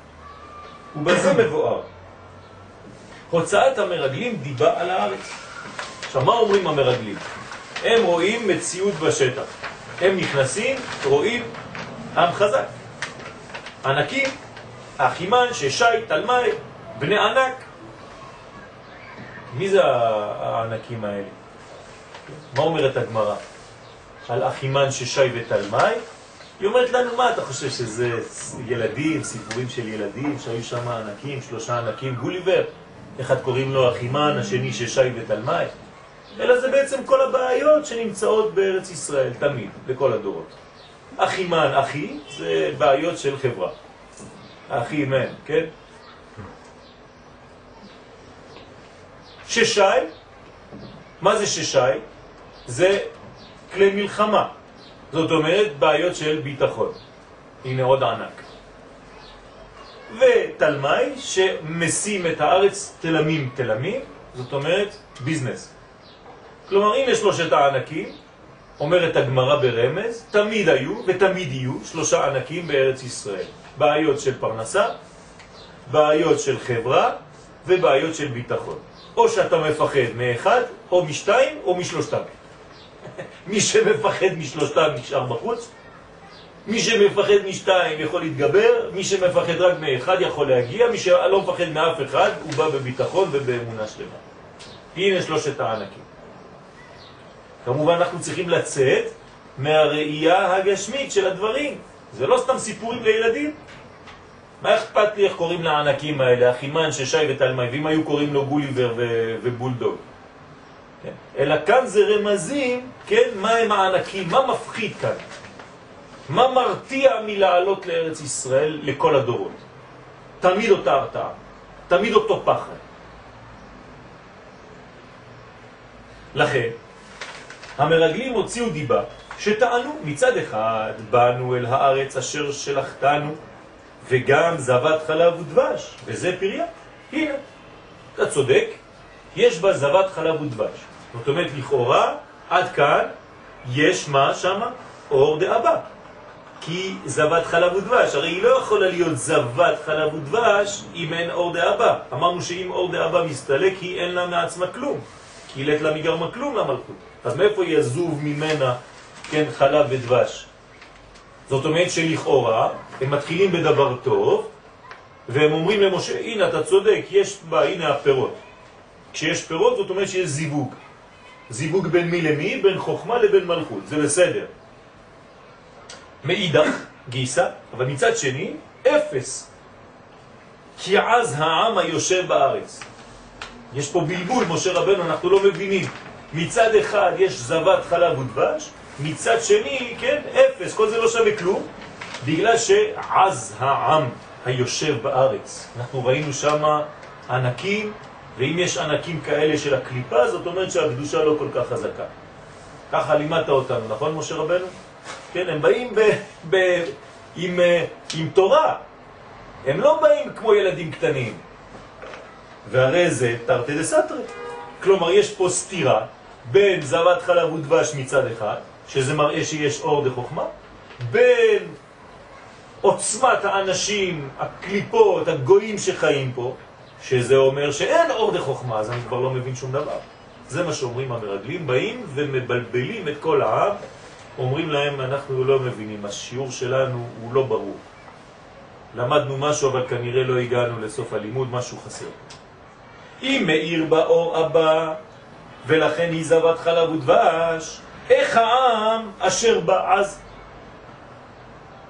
ובזה מבואר. הוצאת המרגלים דיבה על הארץ. עכשיו, מה אומרים המרגלים? הם רואים מציאות בשטח. הם נכנסים, רואים עם חזק. ענקים, אחימן, ששי, תלמי, בני ענק. מי זה הענקים האלה? מה אומרת הגמרא? על אחימן, ששי ותלמי? היא אומרת לנו, מה אתה חושב שזה ילדים, סיפורים של ילדים, שהיו שם ענקים, שלושה ענקים, גוליבר? אחד קוראים לו אחימן, השני ששי ותלמי? אלא זה בעצם כל הבעיות שנמצאות בארץ ישראל, תמיד, בכל הדורות. אחימן, אחי, זה בעיות של חברה. אחי מן, כן? ששי, מה זה ששי? זה כלי מלחמה. זאת אומרת, בעיות של ביטחון. הנה עוד ענק. ותלמי שמשים את הארץ תלמים תלמים, זאת אומרת ביזנס. כלומר, יש שלושת הענקים, אומרת הגמרא ברמז, תמיד היו ותמיד יהיו שלושה ענקים בארץ ישראל. בעיות של פרנסה, בעיות של חברה ובעיות של ביטחון. או שאתה מפחד מאחד, או משתיים, או משלושתם. מי שמפחד משלושתם נשאר בחוץ, מי שמפחד משתיים יכול להתגבר, מי שמפחד רק מאחד יכול להגיע, מי שלא מפחד מאף אחד הוא בא בביטחון ובאמונה שלמה. הנה שלושת הענקים. כמובן אנחנו צריכים לצאת מהראייה הגשמית של הדברים. זה לא סתם סיפורים לילדים. מה אכפת לי איך קוראים לענקים האלה, אחימן, ששי ותלמי, ואם היו קוראים לו גוליבר ובולדוג? כן? אלא כאן זה רמזים, כן, מה הם הענקים, מה מפחיד כאן? מה מרתיע מלעלות לארץ ישראל לכל הדורות? תמיד אותה הרתעה, תמיד אותו פחד. לכן, המרגלים הוציאו דיבה שטענו מצד אחד באנו אל הארץ אשר שלחתנו וגם זבת חלב ודבש, וזה פריה. הנה, אתה צודק, יש בה זבת חלב ודבש. זאת אומרת, לכאורה, עד כאן יש מה שמה? אור דאבא. כי זבת חלב ודבש, הרי היא לא יכולה להיות זבת חלב ודבש אם אין אור דאבא. אמרנו שאם אור דאבא מסתלק, היא אין לה מעצמה כלום. כי לית לה מגרמה כלום למלכות. אז מאיפה יזוב ממנה, כן, חלב ודבש? זאת אומרת שלכאורה הם מתחילים בדבר טוב, והם אומרים למשה, הנה אתה צודק, יש בה, הנה הפירות. כשיש פירות זאת אומרת שיש זיווג. זיווג בין מי למי? בין חוכמה לבין מלכות, זה בסדר. מאידך גיסה, אבל מצד שני, אפס. כי עז העם היושב בארץ. יש פה בלבול, משה רבנו, אנחנו לא מבינים. מצד אחד יש זבת חלב ודבש, מצד שני, כן, אפס, כל זה לא שווה כלום, בגלל שעז העם היושב בארץ. אנחנו ראינו שם ענקים, ואם יש ענקים כאלה של הקליפה, זאת אומרת שהקדושה לא כל כך חזקה. ככה לימדת אותנו, נכון משה רבנו? כן, הם באים ב, ב, עם, אה, עם תורה, הם לא באים כמו ילדים קטנים. והרי זה תרתי דסתרי. כלומר, יש פה סתירה בין זבת חלב ודבש מצד אחד, שזה מראה שיש אור דחוכמה, בין עוצמת האנשים, הקליפות, הגויים שחיים פה, שזה אומר שאין אור דחוכמה, אז אני כבר לא מבין שום דבר. זה מה שאומרים המרגלים, באים ומבלבלים את כל העם, אומרים להם אנחנו לא מבינים, השיעור שלנו הוא לא ברור. למדנו משהו אבל כנראה לא הגענו לסוף הלימוד, משהו חסר. אם מאיר באור הבא ולכן היא זבת חלב ודבש, איך העם אשר בא אז?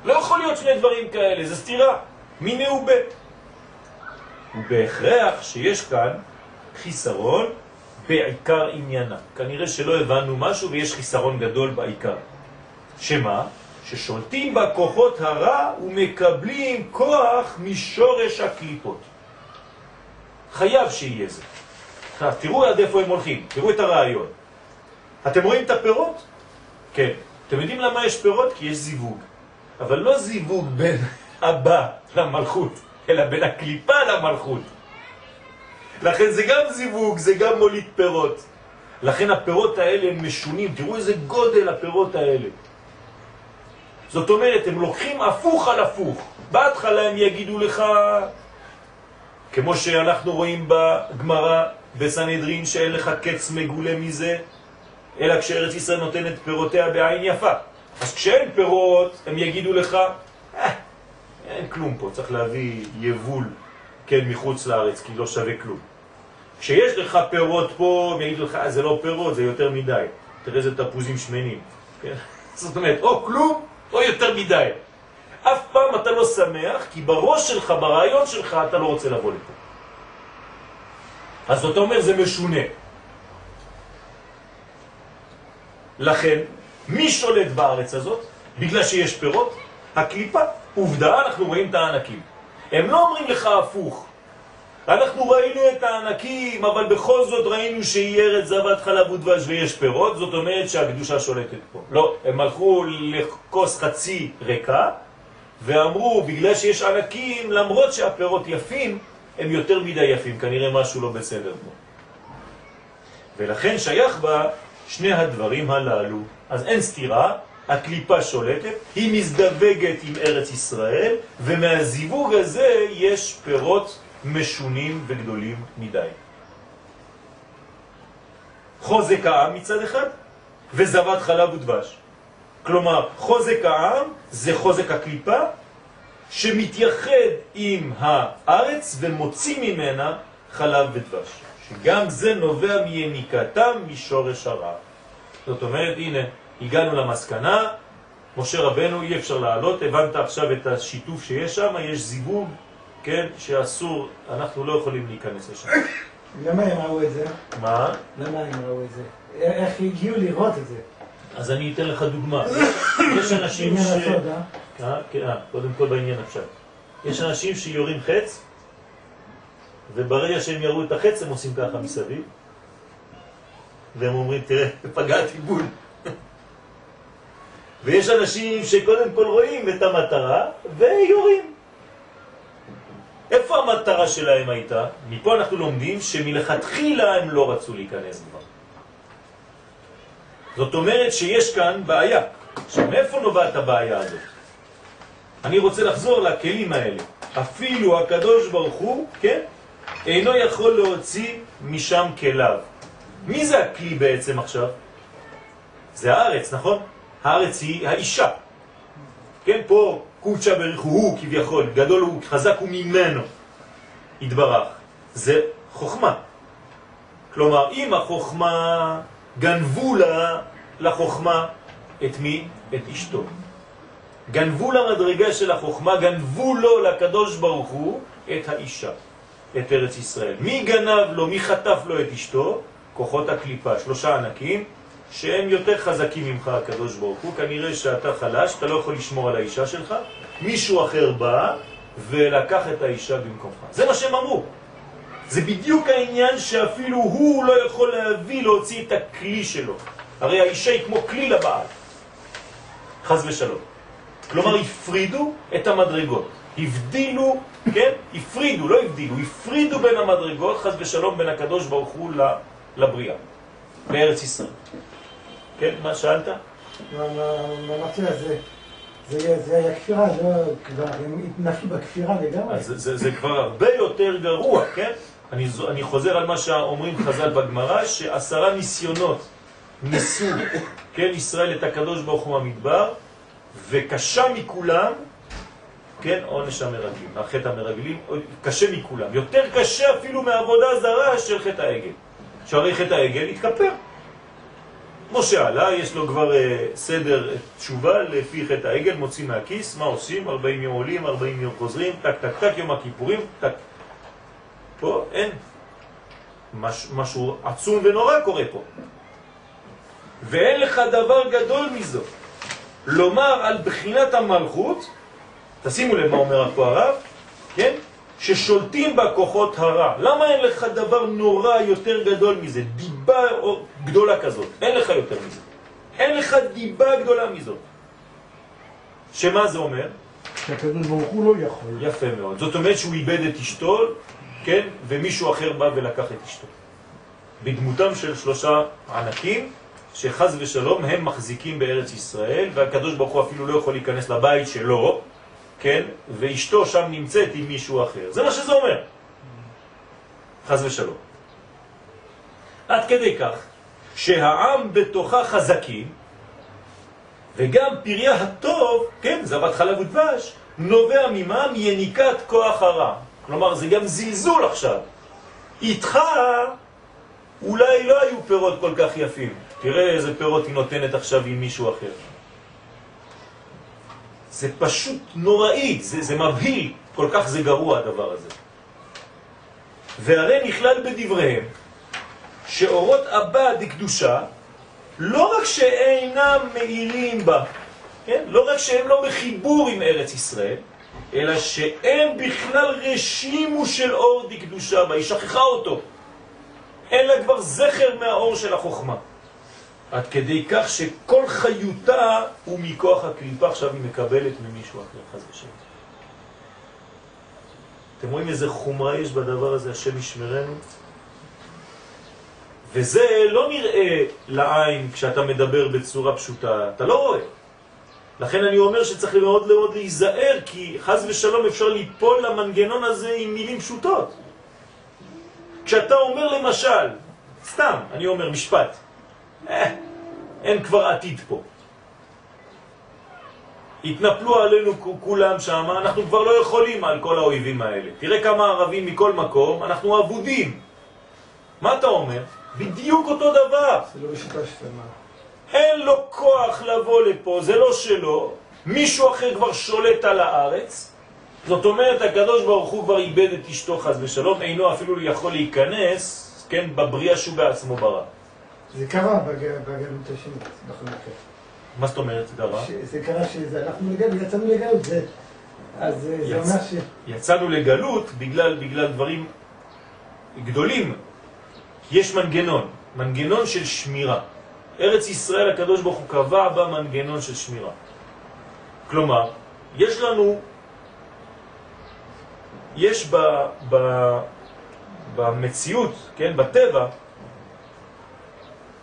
לא יכול להיות שני דברים כאלה, זה סתירה, מיני ובה. ובהכרח שיש כאן חיסרון בעיקר עניינה. כנראה שלא הבנו משהו ויש חיסרון גדול בעיקר. שמה? ששולטים בכוחות הרע ומקבלים כוח משורש הקליפות. חייב שיהיה זה. תראו עד איפה הם הולכים, תראו את הרעיון. אתם רואים את הפירות? כן. אתם יודעים למה יש פירות? כי יש זיווג. אבל לא זיווג בין הבא למלכות, אלא בין הקליפה למלכות. לכן זה גם זיווג, זה גם מוליד פירות. לכן הפירות האלה הם משונים, תראו איזה גודל הפירות האלה. זאת אומרת, הם לוקחים הפוך על הפוך. בהתחלה הם יגידו לך, כמו שאנחנו רואים בגמרא בסנהדרין, שאין לך קץ מגולה מזה, אלא כשארץ ישראל נותנת פירותיה בעין יפה. אז כשאין פירות, הם יגידו לך, אה, אין כלום פה, צריך להביא יבול, כן, מחוץ לארץ, כי לא שווה כלום. כשיש לך פירות פה, הם יגידו לך, אה, זה לא פירות, זה יותר מדי. תראה איזה תפוזים שמנים. כן? זאת אומרת, או כלום, או יותר מדי. אף פעם אתה לא שמח, כי בראש שלך, ברעיון שלך, אתה לא רוצה לבוא לפה. אז זאת אומרת, זה משונה. לכן, מי שולט בארץ הזאת? בגלל שיש פירות? הקליפה. עובדה, אנחנו רואים את הענקים. הם לא אומרים לך הפוך. אנחנו ראינו את הענקים, אבל בכל זאת ראינו שהיא ארץ זבת חלב ודבש ויש פירות, זאת אומרת שהקדושה שולטת פה. לא, הם הלכו לכוס חצי ריקה, ואמרו, בגלל שיש ענקים, למרות שהפירות יפים, הם יותר מדי יפים, כנראה משהו לא בסדר פה. ולכן שייך בה שני הדברים הללו. אז אין סתירה, הקליפה שולטת, היא מזדווגת עם ארץ ישראל, ומהזיווג הזה יש פירות משונים וגדולים מדי. חוזק העם מצד אחד, וזבת חלב ודבש. כלומר, חוזק העם זה חוזק הקליפה, שמתייחד עם הארץ ומוציא ממנה חלב ודבש. שגם זה נובע מיניקתם משורש הרע. זאת אומרת, הנה, הגענו למסקנה, משה רבנו אי אפשר לעלות, הבנת עכשיו את השיתוף שיש שם, יש זיווג, כן, שאסור, אנחנו לא יכולים להיכנס לשם. למה הם ראו את זה? מה? למה הם ראו את זה? איך הגיעו לראות את זה? אז אני אתן לך דוגמה. יש אנשים ש... אה? אה, כן, אה, קודם כל בעניין עכשיו. יש אנשים שיורים חץ, וברגע שהם ירו את החץ הם עושים ככה מסביב, והם אומרים, תראה, פגעתי בול. ויש אנשים שקודם כל רואים את המטרה ויורים. איפה המטרה שלהם הייתה? מפה אנחנו לומדים שמלכתחילה הם לא רצו להיכנס כבר. זאת אומרת שיש כאן בעיה. עכשיו, מאיפה נובעת הבעיה הזאת? אני רוצה לחזור לכלים האלה. אפילו הקדוש ברוך הוא, כן, אינו יכול להוציא משם כליו. מי זה הכלי בעצם עכשיו? זה הארץ, נכון? הארץ היא האישה. כן, פה קודשא בריחו הוא כביכול, גדול הוא, חזק הוא ממנו, התברך. זה חוכמה. כלומר, אם החוכמה גנבו לה, לחוכמה את מי? את אשתו. גנבו למדרגה של החוכמה, גנבו לו, לקדוש ברוך הוא, את האישה, את ארץ ישראל. מי גנב לו, מי חטף לו את אשתו? כוחות הקליפה, שלושה ענקים, שהם יותר חזקים ממך, הקדוש ברוך הוא. כנראה שאתה חלש, אתה לא יכול לשמור על האישה שלך. מישהו אחר בא ולקח את האישה במקומך. זה מה שהם אמרו. זה בדיוק העניין שאפילו הוא לא יכול להביא, להוציא את הכלי שלו. הרי האישה היא כמו כלי לבעל. חז ושלום. כלומר, הפרידו את המדרגות. הבדילו, כן? הפרידו, לא הבדילו, הפרידו בין המדרגות, חז ושלום, בין הקדוש ברוך הוא לבריאה, בארץ ישראל. כן, מה שאלת? אמרתי לה, זה... זה זה היה כפירה, לא... כבר הם נפלו בכפירה לגמרי. זה, זה כבר הרבה יותר גרוע, כן? אני, אני חוזר על מה שאומרים חז"ל בגמרא, שעשרה ניסיונות ניסו, כן, ישראל את הקדוש ברוך הוא המדבר, וקשה מכולם, כן, עונש המרגלים, החטא המרגלים, קשה מכולם, יותר קשה אפילו מעבודה זרה של חטא העגל, שהרי חטא העגל התכפר. משה עלה, יש לו כבר אה, סדר אה, תשובה לפי חטא העגל, מוציא מהכיס, מה עושים? 40 יום עולים, 40 יום חוזרים, טק טק טק, יום הכיפורים, טק. פה אין. מש, משהו עצום ונורא קורה פה. ואין לך דבר גדול מזו. לומר על בחינת המלכות, תשימו לב מה אומר פה הרב, כן? ששולטים בכוחות הרע. למה אין לך דבר נורא יותר גדול מזה? דיבה או- גדולה כזאת. אין לך יותר מזה. אין לך דיבה גדולה מזאת. שמה זה אומר? שהקדוש ברוך הוא לא יכול. יפה מאוד. זאת אומרת שהוא איבד את אשתו, כן? ומישהו אחר בא ולקח את אשתו. בדמותם של שלושה ענקים, שחז ושלום הם מחזיקים בארץ ישראל, והקדוש ברוך הוא אפילו לא יכול להיכנס לבית שלו, כן? ואשתו שם נמצאת עם מישהו אחר. זה מה שזה אומר. חז ושלום. עד כדי כך שהעם בתוכה חזקים, וגם פריה הטוב, כן, זבת חלב ודבש, נובע ממה? מיניקת כוח הרע. כלומר, זה גם זלזול עכשיו. איתך אולי לא היו פירות כל כך יפים. תראה איזה פירות היא נותנת עכשיו עם מישהו אחר. זה פשוט נוראי, זה, זה מבהיל, כל כך זה גרוע הדבר הזה. והרי נכלל בדבריהם שאורות אבא דקדושה לא רק שאינם מאירים בה, כן? לא רק שהם לא בחיבור עם ארץ ישראל, אלא שהם בכלל רשימו של אור דקדושה בה, היא שכחה אותו. אין לה כבר זכר מהאור של החוכמה. עד כדי כך שכל חיותה הוא מכוח הקליפה, עכשיו היא מקבלת ממישהו אחר, חס ושלום. אתם רואים איזה חומרה יש בדבר הזה, השם ישמרנו? וזה לא נראה לעין כשאתה מדבר בצורה פשוטה, אתה לא רואה. לכן אני אומר שצריך מאוד מאוד להיזהר, כי חז ושלום אפשר ליפול למנגנון הזה עם מילים פשוטות. כשאתה אומר למשל, סתם, אני אומר משפט, אה, אין כבר עתיד פה. התנפלו עלינו כולם שם, אנחנו כבר לא יכולים על כל האויבים האלה. תראה כמה ערבים מכל מקום, אנחנו עבודים. מה אתה אומר? בדיוק אותו דבר. זה לא בשיטה שלמה. אין לו כוח לבוא לפה, זה לא שלו, מישהו אחר כבר שולט על הארץ. זאת אומרת, הקדוש ברוך הוא כבר איבד את אשתו חז ושלום, אינו אפילו יכול להיכנס, כן, בבריאה שהוא בעצמו ברא. זה קרה בגלות השנית, בחלוקה. מה זאת אומרת זה קרה? זה קרה שזה, אנחנו לגלות, יצאנו לגלות, זה... אז זה יצ... אומר ש... יצאנו לגלות בגלל, בגלל דברים גדולים. יש מנגנון, מנגנון של שמירה. ארץ ישראל, הקדוש ברוך הוא קבע בה מנגנון של שמירה. כלומר, יש לנו, יש ב, ב, במציאות, כן, בטבע,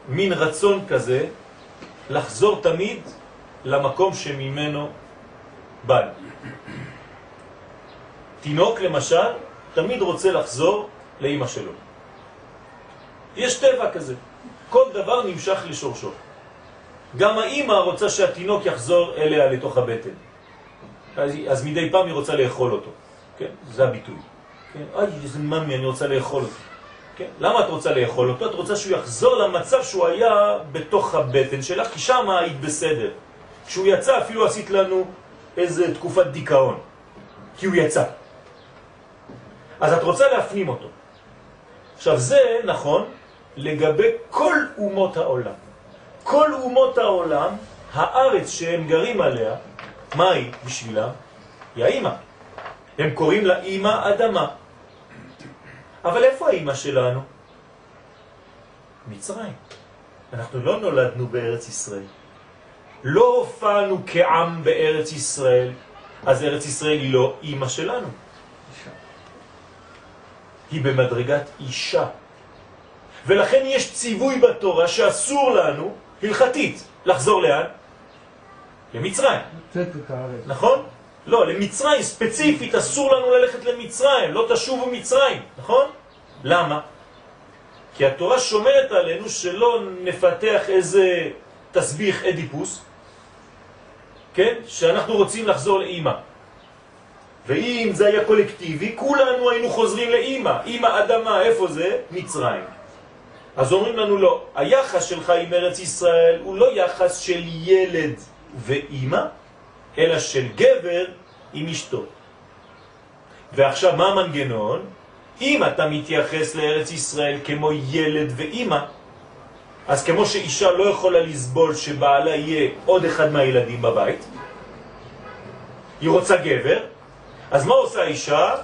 מין רצון כזה לחזור תמיד למקום שממנו בא. תינוק למשל תמיד רוצה לחזור לאימא שלו. יש טבע כזה. כל דבר נמשך לשורשו. גם האימא רוצה שהתינוק יחזור אליה לתוך הבטן. אז, אז מדי פעם היא רוצה לאכול אותו. כן, זה הביטוי. כן, אוי, איזה ממי, אני רוצה לאכול אותו. כן, למה את רוצה לאכול אותו? את רוצה שהוא יחזור למצב שהוא היה בתוך הבטן שלך, כי שם היית בסדר. כשהוא יצא אפילו עשית לנו איזה תקופת דיכאון, כי הוא יצא. אז את רוצה להפנים אותו. עכשיו זה נכון לגבי כל אומות העולם. כל אומות העולם, הארץ שהם גרים עליה, מה היא בשבילם? היא האימא. הם קוראים לה אימא אדמה. אבל איפה האימא שלנו? מצרים. אנחנו לא נולדנו בארץ ישראל. לא הופענו כעם בארץ ישראל, אז ארץ ישראל היא לא אימא שלנו. היא במדרגת אישה. ולכן יש ציווי בתורה שאסור לנו, הלכתית, לחזור לאן? למצרים. נכון? לא, למצרים ספציפית אסור לנו ללכת למצרים, לא תשובו מצרים, נכון? למה? כי התורה שומרת עלינו שלא נפתח איזה תסביך אדיפוס, כן? שאנחנו רוצים לחזור לאימא. ואם זה היה קולקטיבי, כולנו היינו חוזרים לאימא. אימא אדמה, איפה זה? מצרים. אז אומרים לנו לא, היחס שלך עם ארץ ישראל הוא לא יחס של ילד ואימא, אלא של גבר עם אשתו. ועכשיו מה המנגנון? אם אתה מתייחס לארץ ישראל כמו ילד ואימא, אז כמו שאישה לא יכולה לסבול שבעלה יהיה עוד אחד מהילדים בבית, היא רוצה גבר, אז מה עושה אישה?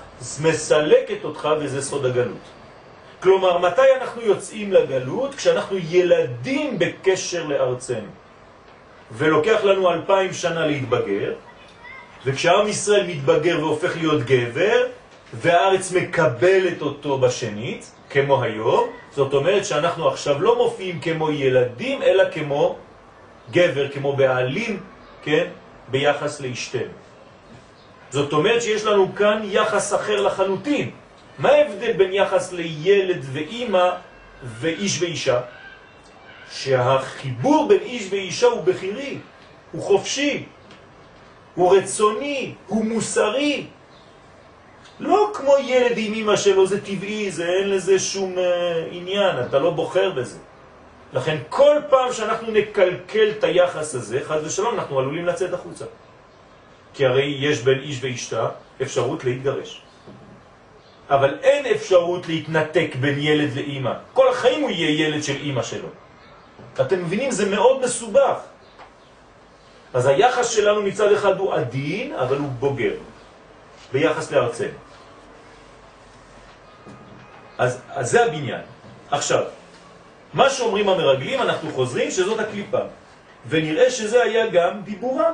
מסלקת אותך וזה סוד הגלות. כלומר, מתי אנחנו יוצאים לגלות? כשאנחנו ילדים בקשר לארצנו. ולוקח לנו אלפיים שנה להתבגר, וכשעם ישראל מתבגר והופך להיות גבר, והארץ מקבלת אותו בשנית, כמו היום, זאת אומרת שאנחנו עכשיו לא מופיעים כמו ילדים, אלא כמו גבר, כמו בעלים, כן, ביחס לאשתנו. זאת אומרת שיש לנו כאן יחס אחר לחלוטין. מה ההבדל בין יחס לילד ואימא ואיש ואישה? שהחיבור בין איש ואישה הוא בחירי, הוא חופשי, הוא רצוני, הוא מוסרי. לא כמו ילד עם אמא שלו, זה טבעי, זה אין לזה שום uh, עניין, אתה לא בוחר בזה. לכן כל פעם שאנחנו נקלקל את היחס הזה, חד ושלום, אנחנו עלולים לצאת החוצה. כי הרי יש בין איש ואשתה אפשרות להתגרש. אבל אין אפשרות להתנתק בין ילד לאימא. כל החיים הוא יהיה ילד של אימא שלו. אתם מבינים? זה מאוד מסובך. אז היחס שלנו מצד אחד הוא עדין, אבל הוא בוגר, ביחס לארצנו. אז, אז זה הבניין. עכשיו, מה שאומרים המרגלים, אנחנו חוזרים שזאת הקליפה. ונראה שזה היה גם דיבורם.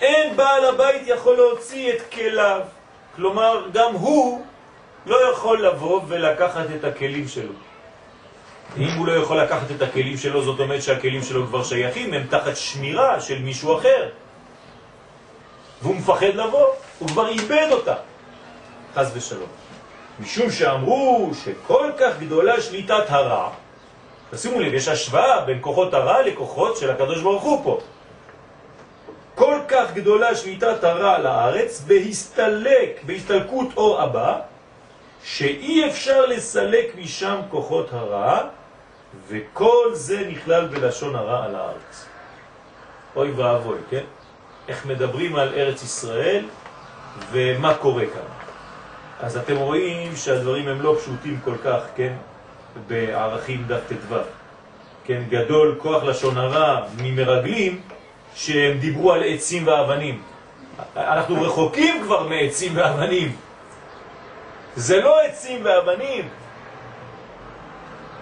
אין בעל הבית יכול להוציא את כליו. כלומר, גם הוא לא יכול לבוא ולקחת את הכלים שלו. אם הוא לא יכול לקחת את הכלים שלו, זאת אומרת שהכלים שלו כבר שייכים, הם תחת שמירה של מישהו אחר. והוא מפחד לבוא, הוא כבר איבד אותה. חז ושלום. משום שאמרו שכל כך גדולה שליטת הרע, תשימו לב, יש השוואה בין כוחות הרע לכוחות של הקדוש ברוך הוא פה. כל כך גדולה שליטת הרע לארץ בהסתלק, בהסתלקות אור הבא, שאי אפשר לסלק משם כוחות הרע, וכל זה נכלל בלשון הרע על הארץ. אוי ואבוי, כן? איך מדברים על ארץ ישראל ומה קורה כאן. אז אתם רואים שהדברים הם לא פשוטים כל כך, כן? בערכים דף ט"ו. כן, גדול כוח לשון הרע ממרגלים שהם דיברו על עצים ואבנים. אנחנו רחוקים כבר מעצים ואבנים. זה לא עצים ואבנים,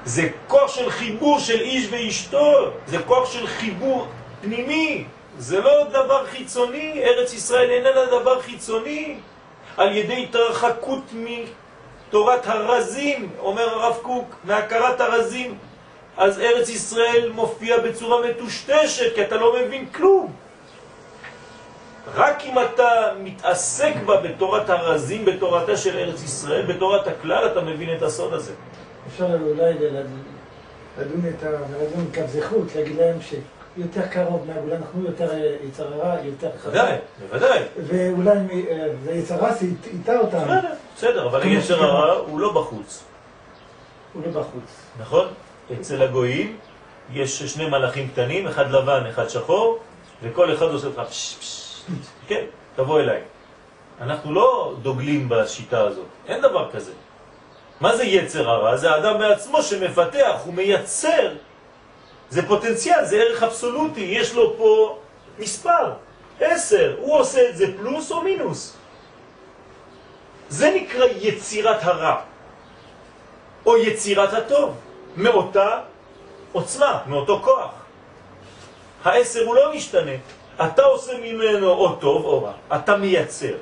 זה כוח של חיבור של איש ואשתו, זה כוח של חיבור פנימי, זה לא דבר חיצוני, ארץ ישראל איננה דבר חיצוני, על ידי התרחקות מתורת הרזים, אומר הרב קוק, מהכרת הרזים, אז ארץ ישראל מופיע בצורה מטושטשת, כי אתה לא מבין כלום. רק אם אתה מתעסק בה בתורת הרזים, בתורתה של ארץ ישראל, בתורת הכלל, אתה מבין את הסוד הזה. אפשר אולי לדון את המרדון קו זכות, להגיד להם שיותר קרוב מהגולה, אנחנו יותר יצר הרע, יותר חזק. בוודאי, בוודאי. ואולי ויצר הרע זה איתה אותם. בסדר, בסדר, אבל היצר הרע הוא לא בחוץ, הוא לא בחוץ. נכון? אצל הגויים יש שני מלאכים קטנים, אחד לבן, אחד שחור, וכל אחד עושה לך פש פש. כן, תבוא אליי. אנחנו לא דוגלים בשיטה הזאת, אין דבר כזה. מה זה יצר הרע? זה האדם בעצמו שמפתח, הוא מייצר. זה פוטנציאל, זה ערך אבסולוטי, יש לו פה מספר, עשר, הוא עושה את זה פלוס או מינוס. זה נקרא יצירת הרע, או יצירת הטוב, מאותה עוצמה, מאותו כוח. העשר הוא לא משתנה, אתה עושה ממנו או טוב או רע, אתה מייצר.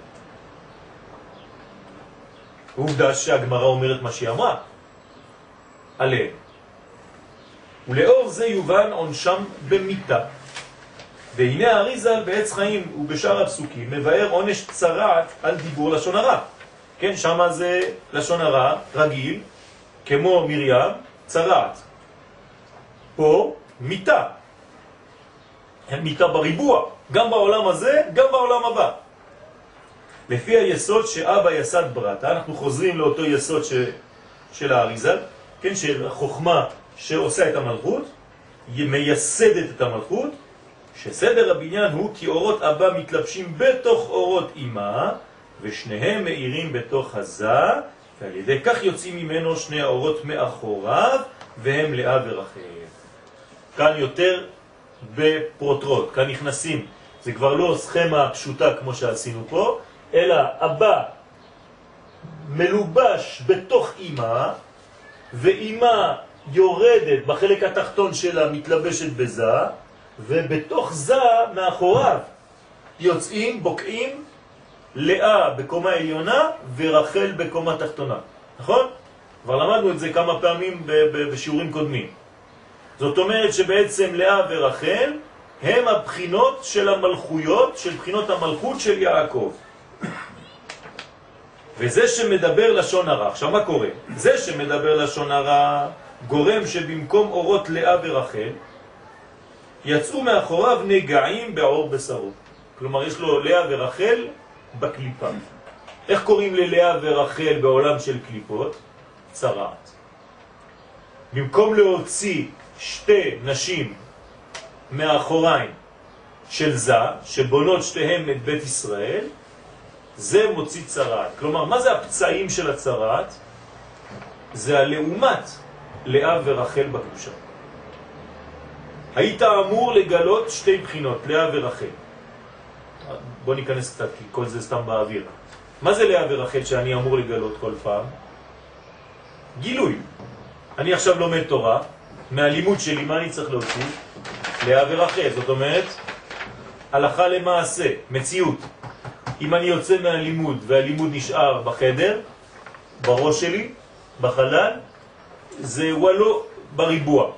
עובדה שהגמרא אומרת מה שהיא אמרה עליהם. ולאור זה יובן עונשם במיתה. והנה האריזל בעץ חיים ובשאר הפסוקים מבאר עונש צרעת על דיבור לשון הרע. כן, שמה זה לשון הרע רגיל, כמו מרים, צרעת. פה מיתה. מיתה בריבוע, גם בעולם הזה, גם בעולם הבא. לפי היסוד שאבא יסד ברטה, אנחנו חוזרים לאותו יסוד ש... של האריזה, כן, של החוכמה שעושה את המלכות, מייסדת את המלכות, שסדר הבניין הוא כי אורות אבא מתלבשים בתוך אורות אימה, ושניהם מאירים בתוך הזה, ועל ידי כך יוצאים ממנו שני האורות מאחוריו, והם לאה ורחל. כאן יותר בפרוטרוט, כאן נכנסים, זה כבר לא סכמה פשוטה כמו שעשינו פה, אלא אבא מלובש בתוך אימה, ואימה יורדת בחלק התחתון שלה, מתלבשת בזה, ובתוך זה מאחוריו יוצאים, בוקעים, לאה בקומה עליונה ורחל בקומה תחתונה, נכון? כבר למדנו את זה כמה פעמים בשיעורים קודמים. זאת אומרת שבעצם לאה ורחל הם הבחינות של המלכויות, של בחינות המלכות של יעקב. וזה שמדבר לשון הרע, עכשיו מה קורה? זה שמדבר לשון הרע גורם שבמקום אורות לאה ורחל יצאו מאחוריו נגעים בעור בשרו. כלומר יש לו לאה ורחל בקליפה. איך קוראים ללאה ורחל בעולם של קליפות? צרעת. במקום להוציא שתי נשים מאחוריים של זה, שבונות שתיהם את בית ישראל, זה מוציא צרעת. כלומר, מה זה הפצעים של הצרעת? זה הלעומת לאה ורחל בקדושה. היית אמור לגלות שתי בחינות, לאה ורחל. בוא ניכנס קצת, כי כל זה סתם באוויר. מה זה לאה ורחל שאני אמור לגלות כל פעם? גילוי. אני עכשיו לומד תורה, מהלימוד שלי, מה אני צריך להוציא? לאה ורחל, זאת אומרת, הלכה למעשה, מציאות. אם אני יוצא מהלימוד והלימוד נשאר בחדר, בראש שלי, בחלל, זה וואלו בריבוע.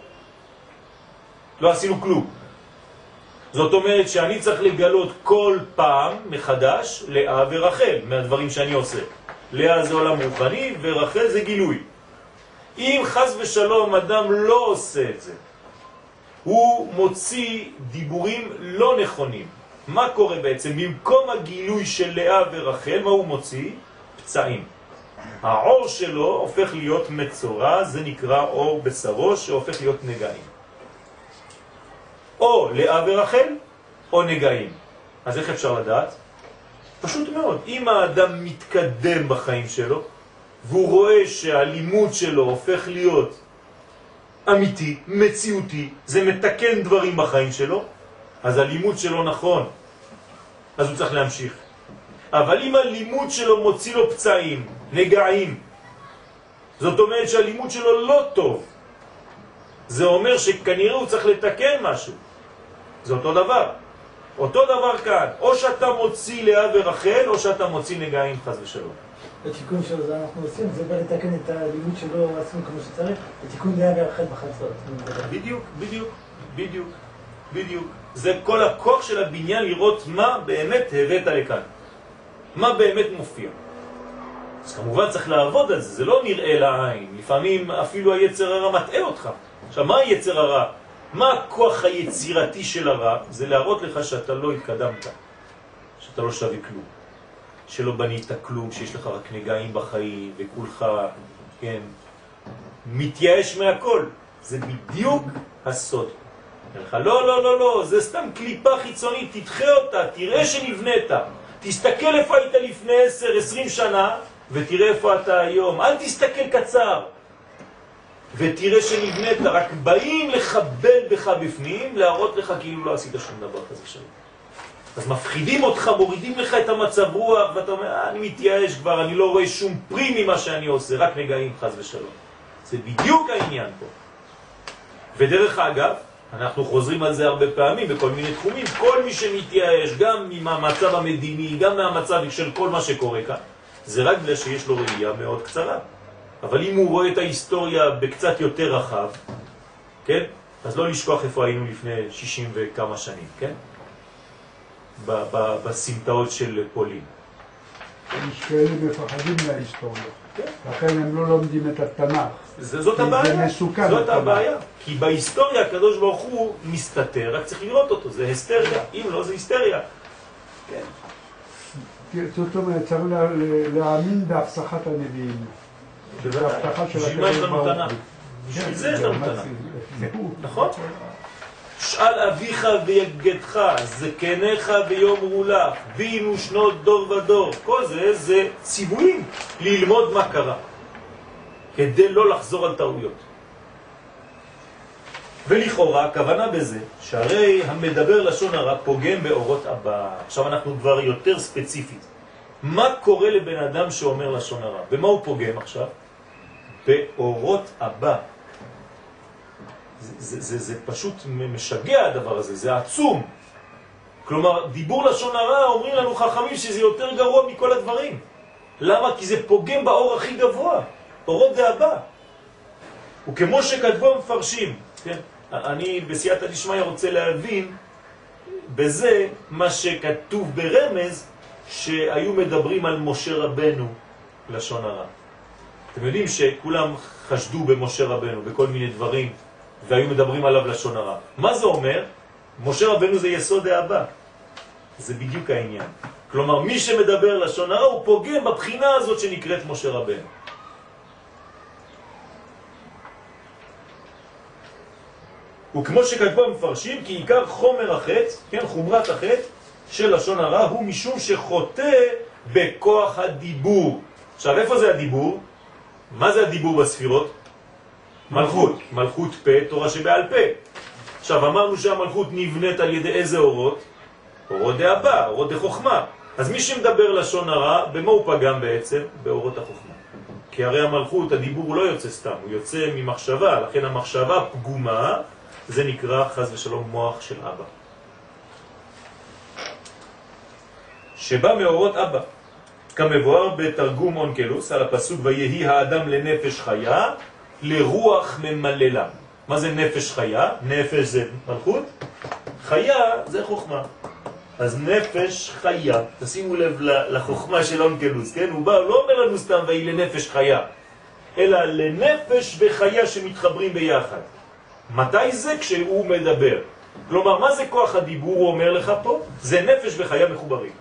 לא עשינו כלום. זאת אומרת שאני צריך לגלות כל פעם מחדש לאה ורחל מהדברים שאני עושה. לאה זה עולם רוחני ורחל זה גילוי. אם חז ושלום אדם לא עושה את זה, הוא מוציא דיבורים לא נכונים. מה קורה בעצם? במקום הגילוי של לאה ורחל, מה הוא מוציא? פצעים. העור שלו הופך להיות מצורע, זה נקרא אור בשרו, שהופך להיות נגעים. או לאה ורחל, או נגעים. אז איך אפשר לדעת? פשוט מאוד. אם האדם מתקדם בחיים שלו, והוא רואה שהלימוד שלו הופך להיות אמיתי, מציאותי, זה מתקן דברים בחיים שלו, אז הלימוד שלו נכון, אז הוא צריך להמשיך. אבל אם הלימוד שלו מוציא לו פצעים, נגעים, זאת אומרת שהלימוד שלו לא טוב, זה אומר שכנראה הוא צריך לתקן משהו. זה אותו דבר. אותו דבר כאן, או שאתה מוציא לאה ורחל, או שאתה מוציא נגעים חז ושלום. התיקון שלו זה אנחנו עושים, זה בא לתקן את הלימוד שלו עשינו כמו שצריך, התיקון לאה ורחל בחצות. בדיוק, בדיוק, בדיוק, בדיוק. זה כל הכוח של הבניין לראות מה באמת הבאת לכאן. מה באמת מופיע. אז כמובן צריך לעבוד על זה, זה לא נראה לעין. לפעמים אפילו היצר הרע מטעה אותך. עכשיו, מה היצר הרע? מה הכוח היצירתי של הרע? זה להראות לך שאתה לא התקדמת, שאתה לא שווה כלום, שלא בנית כלום, שיש לך רק נגעים בחיים וכולך, כן, מתייאש מהכל. זה בדיוק הסוד. לך, לא, לא, לא, לא, זה סתם קליפה חיצונית, תדחה אותה, תראה שנבנית. תסתכל איפה היית לפני 10-20 שנה, ותראה איפה אתה היום. אל תסתכל קצר. ותראה שנבנית, רק באים לחבל בך בפנים, להראות לך כאילו לא עשית שום דבר כזה שלום. אז מפחידים אותך, מורידים לך את המצב רוח, ואתה אומר, אה, אני מתייאש כבר, אני לא רואה שום פרי ממה שאני עושה, רק נגעים חז ושלום. זה בדיוק העניין פה. ודרך אגב, אנחנו חוזרים על זה הרבה פעמים בכל מיני תחומים, כל מי שמתייאש, גם עם המצב המדיני, גם מהמצב של כל מה שקורה כאן, זה רק בגלל שיש לו ראייה מאוד קצרה. אבל אם הוא רואה את ההיסטוריה בקצת יותר רחב, כן? אז לא לשכוח איפה היינו לפני 60 וכמה שנים, כן? בסמטאות של פולין. יש כאלה מפחדים מההיסטוריה, כן. לכן הם לא לומדים את התנ"ך. זאת הבעיה. זה מסוכן. זאת הבעיה. כי בהיסטוריה הקדוש ברוך הוא מסתתר, רק צריך לראות אותו, זה היסטריה. אם לא, זה היסטריה. כן. זאת אומרת, צריך להאמין בהפסחת הנביאים. שזה הבטחה של יש לנו תנ"ך? בשביל זה יש לנו תנ"ך. נכון? שאל אביך ויגדך, זקניך ויאמרו לך, בינו שנות דור ודור. כל זה זה ציוויים ללמוד מה קרה, כדי לא לחזור על טעויות. ולכאורה, הכוונה בזה, שהרי המדבר לשון הרע פוגם באורות הבא. עכשיו אנחנו כבר יותר ספציפית. מה קורה לבן אדם שאומר לשון הרע? במה הוא פוגם עכשיו? באורות הבא. זה, זה, זה, זה פשוט משגע הדבר הזה, זה עצום. כלומר, דיבור לשון הרע, אומרים לנו חכמים שזה יותר גרוע מכל הדברים. למה? כי זה פוגם באור הכי גבוה, אורות דאבא. וכמו שכתבו המפרשים, כן? אני בסייעתא דשמיא רוצה להבין בזה מה שכתוב ברמז שהיו מדברים על משה רבנו לשון הרע. אתם יודעים שכולם חשדו במשה רבנו בכל מיני דברים והיו מדברים עליו לשון הרע. מה זה אומר? משה רבנו זה יסוד האבא. זה בדיוק העניין. כלומר, מי שמדבר לשון הרע הוא פוגם בבחינה הזאת שנקראת משה רבנו. וכמו שכתבו המפרשים, כי עיקר חומר החץ, כן, חומרת החץ של לשון הרע הוא משום שחוטא בכוח הדיבור. עכשיו, איפה זה הדיבור? מה זה הדיבור בספירות? מלכות. מלכות פה, תורה שבעל פה. עכשיו, אמרנו שהמלכות נבנית על ידי איזה אורות? אורות דאבא, אורות דחוכמה. אז מי שמדבר לשון הרע, במה הוא פגם בעצם? באורות החוכמה. כי הרי המלכות, הדיבור לא יוצא סתם, הוא יוצא ממחשבה, לכן המחשבה פגומה, זה נקרא חז ושלום מוח של אבא. שבא מאורות אבא, כמבואר בתרגום אונקלוס על הפסוק ויהי האדם לנפש חיה, לרוח ממללה. מה זה נפש חיה? נפש זה מלכות, חיה זה חוכמה. אז נפש חיה, תשימו לב לחוכמה של אונקלוס, כן? הוא בא, לא אומר לנו סתם ויהי לנפש חיה, אלא לנפש וחיה שמתחברים ביחד. מתי זה? כשהוא מדבר. כלומר, מה זה כוח הדיבור, הוא אומר לך פה? זה נפש וחיה מחוברים.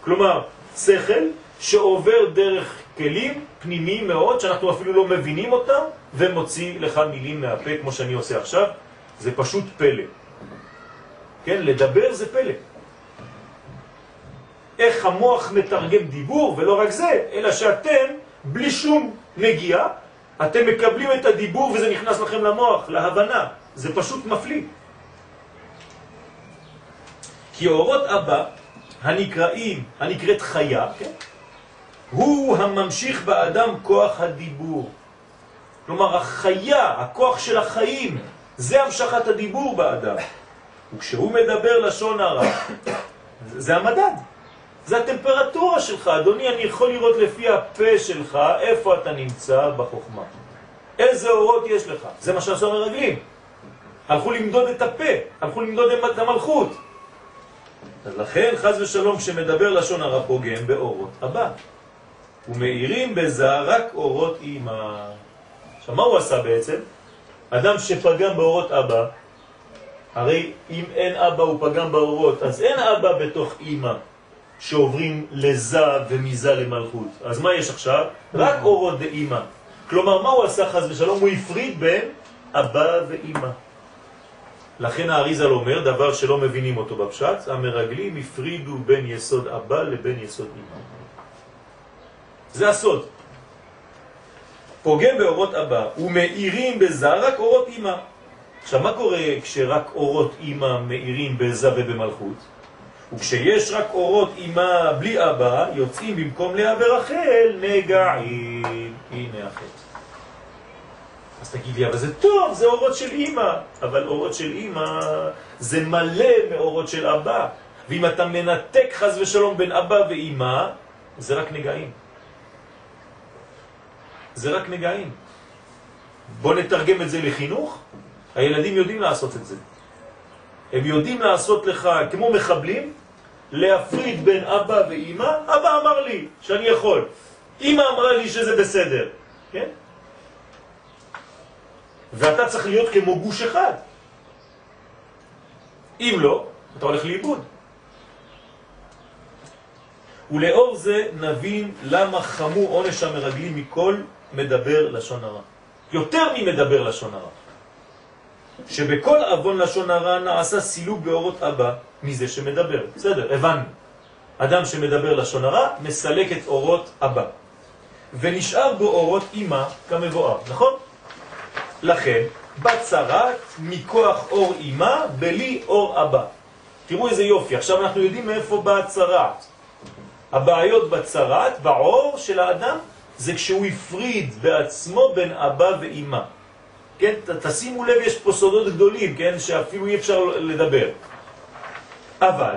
כלומר, שכל שעובר דרך כלים פנימיים מאוד, שאנחנו אפילו לא מבינים אותם, ומוציא לך מילים מהפה, כמו שאני עושה עכשיו. זה פשוט פלא. כן, לדבר זה פלא. איך המוח מתרגם דיבור, ולא רק זה, אלא שאתם, בלי שום נגיעה, אתם מקבלים את הדיבור וזה נכנס לכם למוח, להבנה. זה פשוט מפליא. כי אורות אבא, הנקראים, הנקראת חיה, כן? הוא הממשיך באדם כוח הדיבור. כלומר, החיה, הכוח של החיים, זה המשכת הדיבור באדם. וכשהוא מדבר לשון הרע, זה המדד. זה הטמפרטורה שלך. אדוני, אני יכול לראות לפי הפה שלך איפה אתה נמצא בחוכמה. איזה אורות יש לך. זה מה שעשו המרגלים. הלכו למדוד את הפה, הלכו למדוד את המלכות. אז לכן, חז ושלום, כשמדבר לשון הרע פוגם באורות הבא. ומאירים בזה רק אורות אימא. עכשיו, מה הוא עשה בעצם? אדם שפגם באורות אבא, הרי אם אין אבא הוא פגם באורות, אז אין אבא בתוך אימא. שעוברים לזה ומזה למלכות. אז מה יש עכשיו? רק אורות דאימא. כלומר, מה הוא עשה חז ושלום? הוא הפריד בין אבא ואימא. לכן האריזל אומר, דבר שלא מבינים אותו בפשט, המרגלים הפרידו בין יסוד אבא לבין יסוד אימא. זה הסוד. פוגם באורות אבא ומאירים בזה רק אורות אימא. עכשיו, מה קורה כשרק אורות אימא מאירים בזה ובמלכות? וכשיש רק אורות אימה בלי אבא, יוצאים במקום לאה ורחל נגעים. הנה החטא. אז תגיד לי, אבל זה טוב, זה אורות של אימא. אבל אורות של אימא זה מלא מאורות של אבא. ואם אתה מנתק חז ושלום בין אבא ואימא, זה רק נגעים. זה רק נגעים. בוא נתרגם את זה לחינוך, הילדים יודעים לעשות את זה. הם יודעים לעשות לך, כמו מחבלים, להפריד בין אבא ואימא, אבא אמר לי שאני יכול, אימא אמרה לי שזה בסדר, כן? ואתה צריך להיות כמו גוש אחד. אם לא, אתה הולך לאיבוד. ולאור זה נבין למה חמו עונש המרגלים מכל מדבר לשון הרע. יותר ממדבר לשון הרע. שבכל אבון לשון הרע נעשה סילוק באורות אבא מזה שמדבר. בסדר, הבנו. אדם שמדבר לשון הרע מסלק את אורות אבא. ונשאר בו אורות אימא כמבואר, נכון? לכן, בצרת מכוח אור אימא בלי אור אבא. תראו איזה יופי, עכשיו אנחנו יודעים מאיפה באה הצרת. הבעיות בצרת, בעור של האדם, זה כשהוא הפריד בעצמו בין אבא ואימא. כן, תשימו לב, יש פה סודות גדולים, כן, שאפילו אי אפשר לדבר. אבל,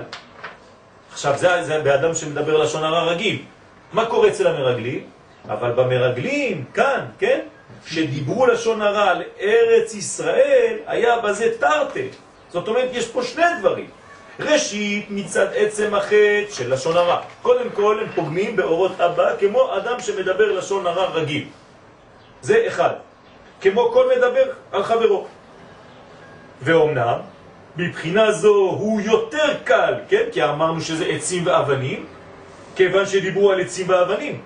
עכשיו זה, זה באדם שמדבר לשון הרע רגיל. מה קורה אצל המרגלים? אבל במרגלים, כאן, כן, שדיברו לשון הרע על ארץ ישראל, היה בזה תרתי. זאת אומרת, יש פה שני דברים. ראשית, מצד עצם החטא של לשון הרע. קודם כל, הם פוגמים באורות אבא, כמו אדם שמדבר לשון הרע רגיל. זה אחד. כמו כל מדבר על חברו. ואומנם, מבחינה זו הוא יותר קל, כן? כי אמרנו שזה עצים ואבנים, כיוון שדיברו על עצים ואבנים.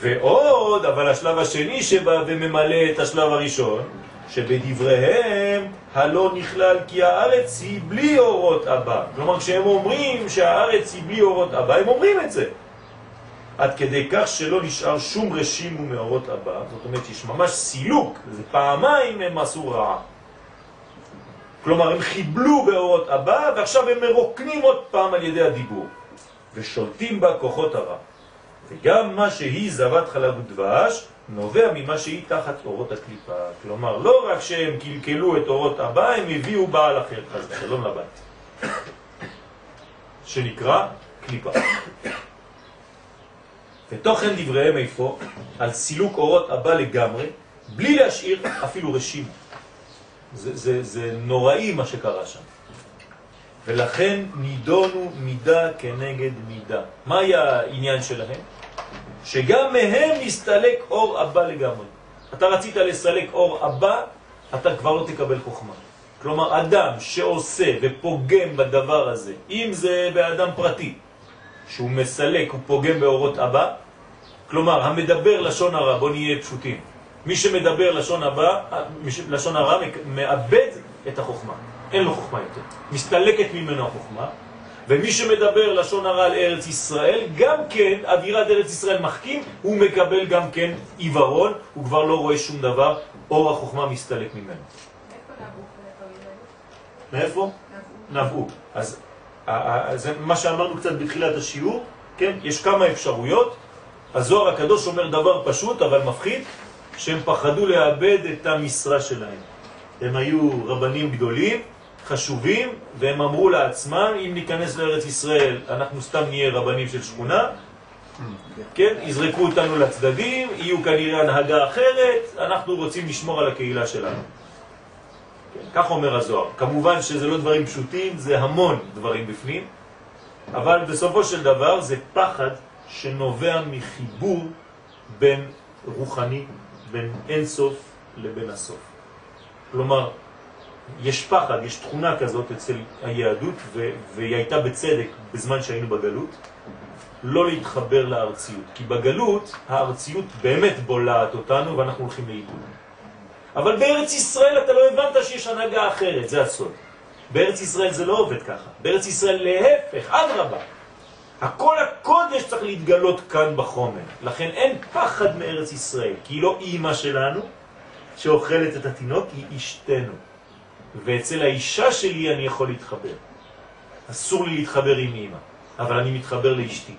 ועוד, אבל השלב השני שבא וממלא את השלב הראשון, שבדבריהם הלא נכלל כי הארץ היא בלי אורות אבא. כלומר, כשהם אומרים שהארץ היא בלי אורות אבא, הם אומרים את זה. עד כדי כך שלא נשאר שום רשים ומאורות אבא, זאת אומרת שיש ממש סילוק, זה פעמיים הם עשו רעה. כלומר, הם חיבלו באורות אבא, ועכשיו הם מרוקנים עוד פעם על ידי הדיבור, ושולטים בה כוחות הרע. וגם מה שהיא זבת חלב ודבש, נובע ממה שהיא תחת אורות הקליפה. כלומר, לא רק שהם קלקלו את אורות הבא, הם הביאו בעל אחר, אז שלום לבת, שנקרא קליפה. ותוכן דבריהם איפה? על סילוק אורות הבא לגמרי, בלי להשאיר אפילו רשימה. זה, זה, זה נוראי מה שקרה שם. ולכן נידונו מידה כנגד מידה. מה היה העניין שלהם? שגם מהם נסתלק אור הבא לגמרי. אתה רצית לסלק אור הבא, אתה כבר לא תקבל חוכמה. כלומר, אדם שעושה ופוגם בדבר הזה, אם זה באדם פרטי, שהוא מסלק, הוא פוגם באורות הבא, כלומר, המדבר לשון הרע, בוא נהיה פשוטים, מי שמדבר לשון, הבא, לשון הרע מאבד את החוכמה, אין לו חוכמה יותר, מסתלקת ממנו החוכמה, ומי שמדבר לשון הרע על ארץ ישראל, גם כן, אווירת ארץ ישראל מחכים, הוא מקבל גם כן עיוורון, הוא כבר לא רואה שום דבר, אור החוכמה מסתלק ממנו. מאיפה? נבעו. אז זה מה שאמרנו קצת בתחילת השיעור, כן? יש כמה אפשרויות. הזוהר הקדוש אומר דבר פשוט אבל מפחיד, שהם פחדו לאבד את המשרה שלהם. הם היו רבנים גדולים, חשובים, והם אמרו לעצמם, אם ניכנס לארץ ישראל, אנחנו סתם נהיה רבנים של שכונה, כן, יזרקו אותנו לצדדים, יהיו כנראה הנהגה אחרת, אנחנו רוצים לשמור על הקהילה שלנו. כן, כך אומר הזוהר. כמובן שזה לא דברים פשוטים, זה המון דברים בפנים, אבל בסופו של דבר זה פחד שנובע מחיבור בין רוחני, בין אינסוף לבין הסוף. כלומר, יש פחד, יש תכונה כזאת אצל היהדות, והיא הייתה בצדק בזמן שהיינו בגלות, לא להתחבר לארציות. כי בגלות הארציות באמת בולעת אותנו ואנחנו הולכים לאיבוד. אבל בארץ ישראל אתה לא הבנת שיש הנהגה אחרת, זה הסוד. בארץ ישראל זה לא עובד ככה. בארץ ישראל להפך, אדרבה. הכל הקודש צריך להתגלות כאן בחומר. לכן אין פחד מארץ ישראל, כי היא לא אימא שלנו שאוכלת את התינוק, היא אשתנו. ואצל האישה שלי אני יכול להתחבר. אסור לי להתחבר עם אימא, אבל אני מתחבר לאשתי.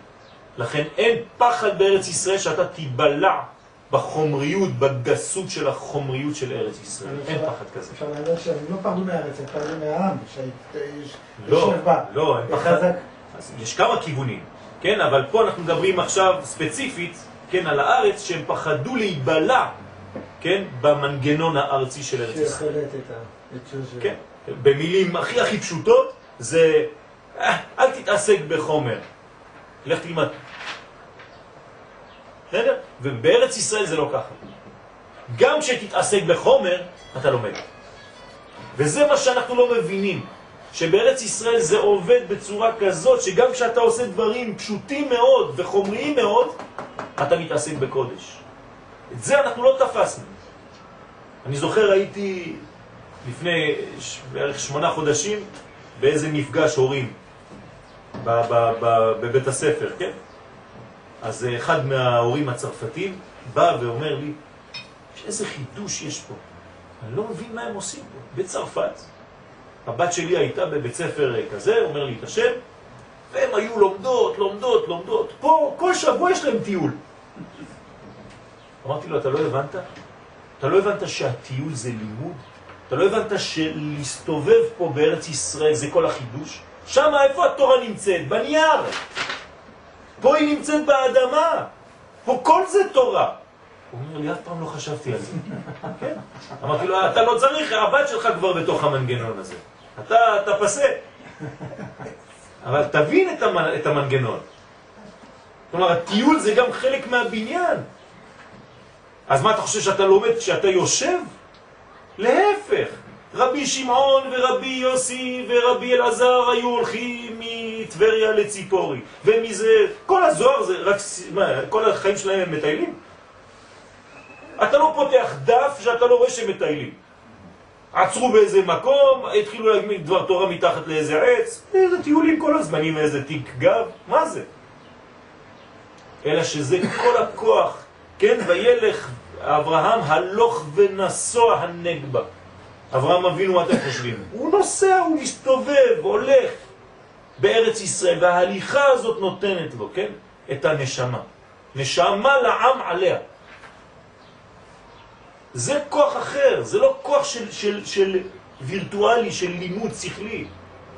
לכן אין פחד בארץ ישראל שאתה תיבלע בחומריות, בגסות של החומריות של ארץ ישראל. אין פחד כזה. אפשר לדעת שהם לא פחדו מארץ, הם פחדו מהעם, לא, לא, הם פחדו. יש כמה כיוונים, כן? אבל פה אנחנו מדברים עכשיו ספציפית, כן, על הארץ, שהם פחדו להיבלע, כן, במנגנון הארצי של ארץ ישראל. כן, במילים הכי הכי פשוטות, זה אה, אל תתעסק בחומר, לך תלמד. בסדר? ובארץ ישראל זה לא ככה. גם כשתתעסק בחומר, אתה לומד. וזה מה שאנחנו לא מבינים, שבארץ ישראל זה עובד בצורה כזאת, שגם כשאתה עושה דברים פשוטים מאוד וחומריים מאוד, אתה מתעסק בקודש. את זה אנחנו לא תפסנו. אני זוכר, הייתי לפני בערך שמונה חודשים באיזה מפגש הורים בבית הספר, כן? אז אחד מההורים הצרפתים בא ואומר לי, איזה חידוש יש פה. אני לא מבין מה הם עושים פה. בצרפת, הבת שלי הייתה בבית ספר כזה, אומר לי את השם, והם היו לומדות, לומדות, לומדות. פה כל שבוע יש להם טיול. אמרתי לו, אתה לא הבנת? אתה לא הבנת שהטיול זה לימוד? אתה לא הבנת שלהסתובב פה בארץ ישראל זה כל החידוש? שם איפה התורה נמצאת? בנייר. פה היא נמצאת באדמה. פה כל זה תורה. הוא אומר לי, אף פעם לא חשבתי על זה. כן. אמרתי לו, אתה לא צריך, הבת שלך כבר בתוך המנגנון הזה. אתה, אתה פסה. אבל תבין את המנגנון. כלומר, הטיול זה גם חלק מהבניין. אז מה אתה חושב שאתה לומד כשאתה יושב? להפך, רבי שמעון ורבי יוסי ורבי אלעזר היו הולכים מטבריה לציפורי, ומזה, כל הזוהר זה רק, מה, כל החיים שלהם הם מטיילים? אתה לא פותח דף שאתה לא רואה שהם מטיילים. עצרו באיזה מקום, התחילו להגמיד דבר תורה מתחת לאיזה עץ, איזה טיולים כל הזמן עם איזה תיק גב, מה זה? אלא שזה כל הכוח, כן, וילך אברהם הלוך ונסוע הנגבה. אברהם אבינו, מה אתם חושבים? הוא נוסע, הוא מסתובב, הולך בארץ ישראל, וההליכה הזאת נותנת לו, כן? את הנשמה. נשמה לעם עליה. זה כוח אחר, זה לא כוח של, של, של וירטואלי, של לימוד שכלי,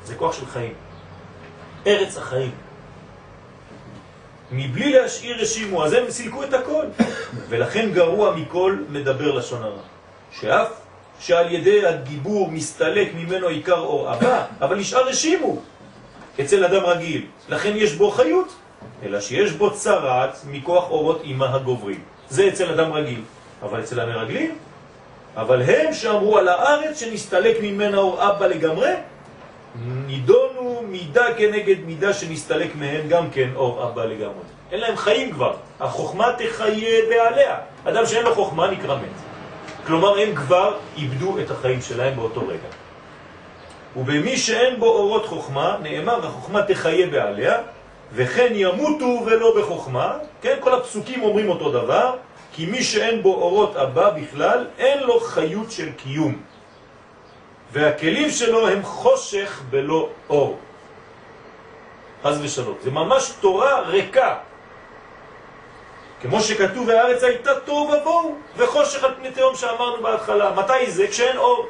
זה כוח של חיים. ארץ החיים. מבלי להשאיר רשימו, אז הם סילקו את הכל. ולכן גרוע מכל מדבר לשון הרע. שאף שעל ידי הדיבור מסתלק ממנו עיקר אור הבא, אבל נשאר רשימו אצל אדם רגיל. לכן יש בו חיות, אלא שיש בו צרת מכוח אורות אימה הגוברים. זה אצל אדם רגיל. אבל אצל המרגלים, אבל הם שאמרו על הארץ שנסתלק ממנה אור אבא לגמרי, נידונו מידה כנגד מידה שנסתלק מהם גם כן אור אבא לגמרי. אין להם חיים כבר, החוכמה תחיה בעליה. אדם שאין לו חוכמה נקרא מת. כלומר, הם כבר איבדו את החיים שלהם באותו רגע. ובמי שאין בו אורות חוכמה, נאמר, החוכמה תחיה בעליה, וכן ימותו ולא בחוכמה, כן, כל הפסוקים אומרים אותו דבר, כי מי שאין בו אורות אבא בכלל, אין לו חיות של קיום. והכלים שלו הם חושך בלא אור. חז ושלום. זה ממש תורה ריקה. כמו שכתוב, והארץ הייתה טוב ובואו, וחושך על פני תהום שאמרנו בהתחלה. מתי זה? כשאין אור.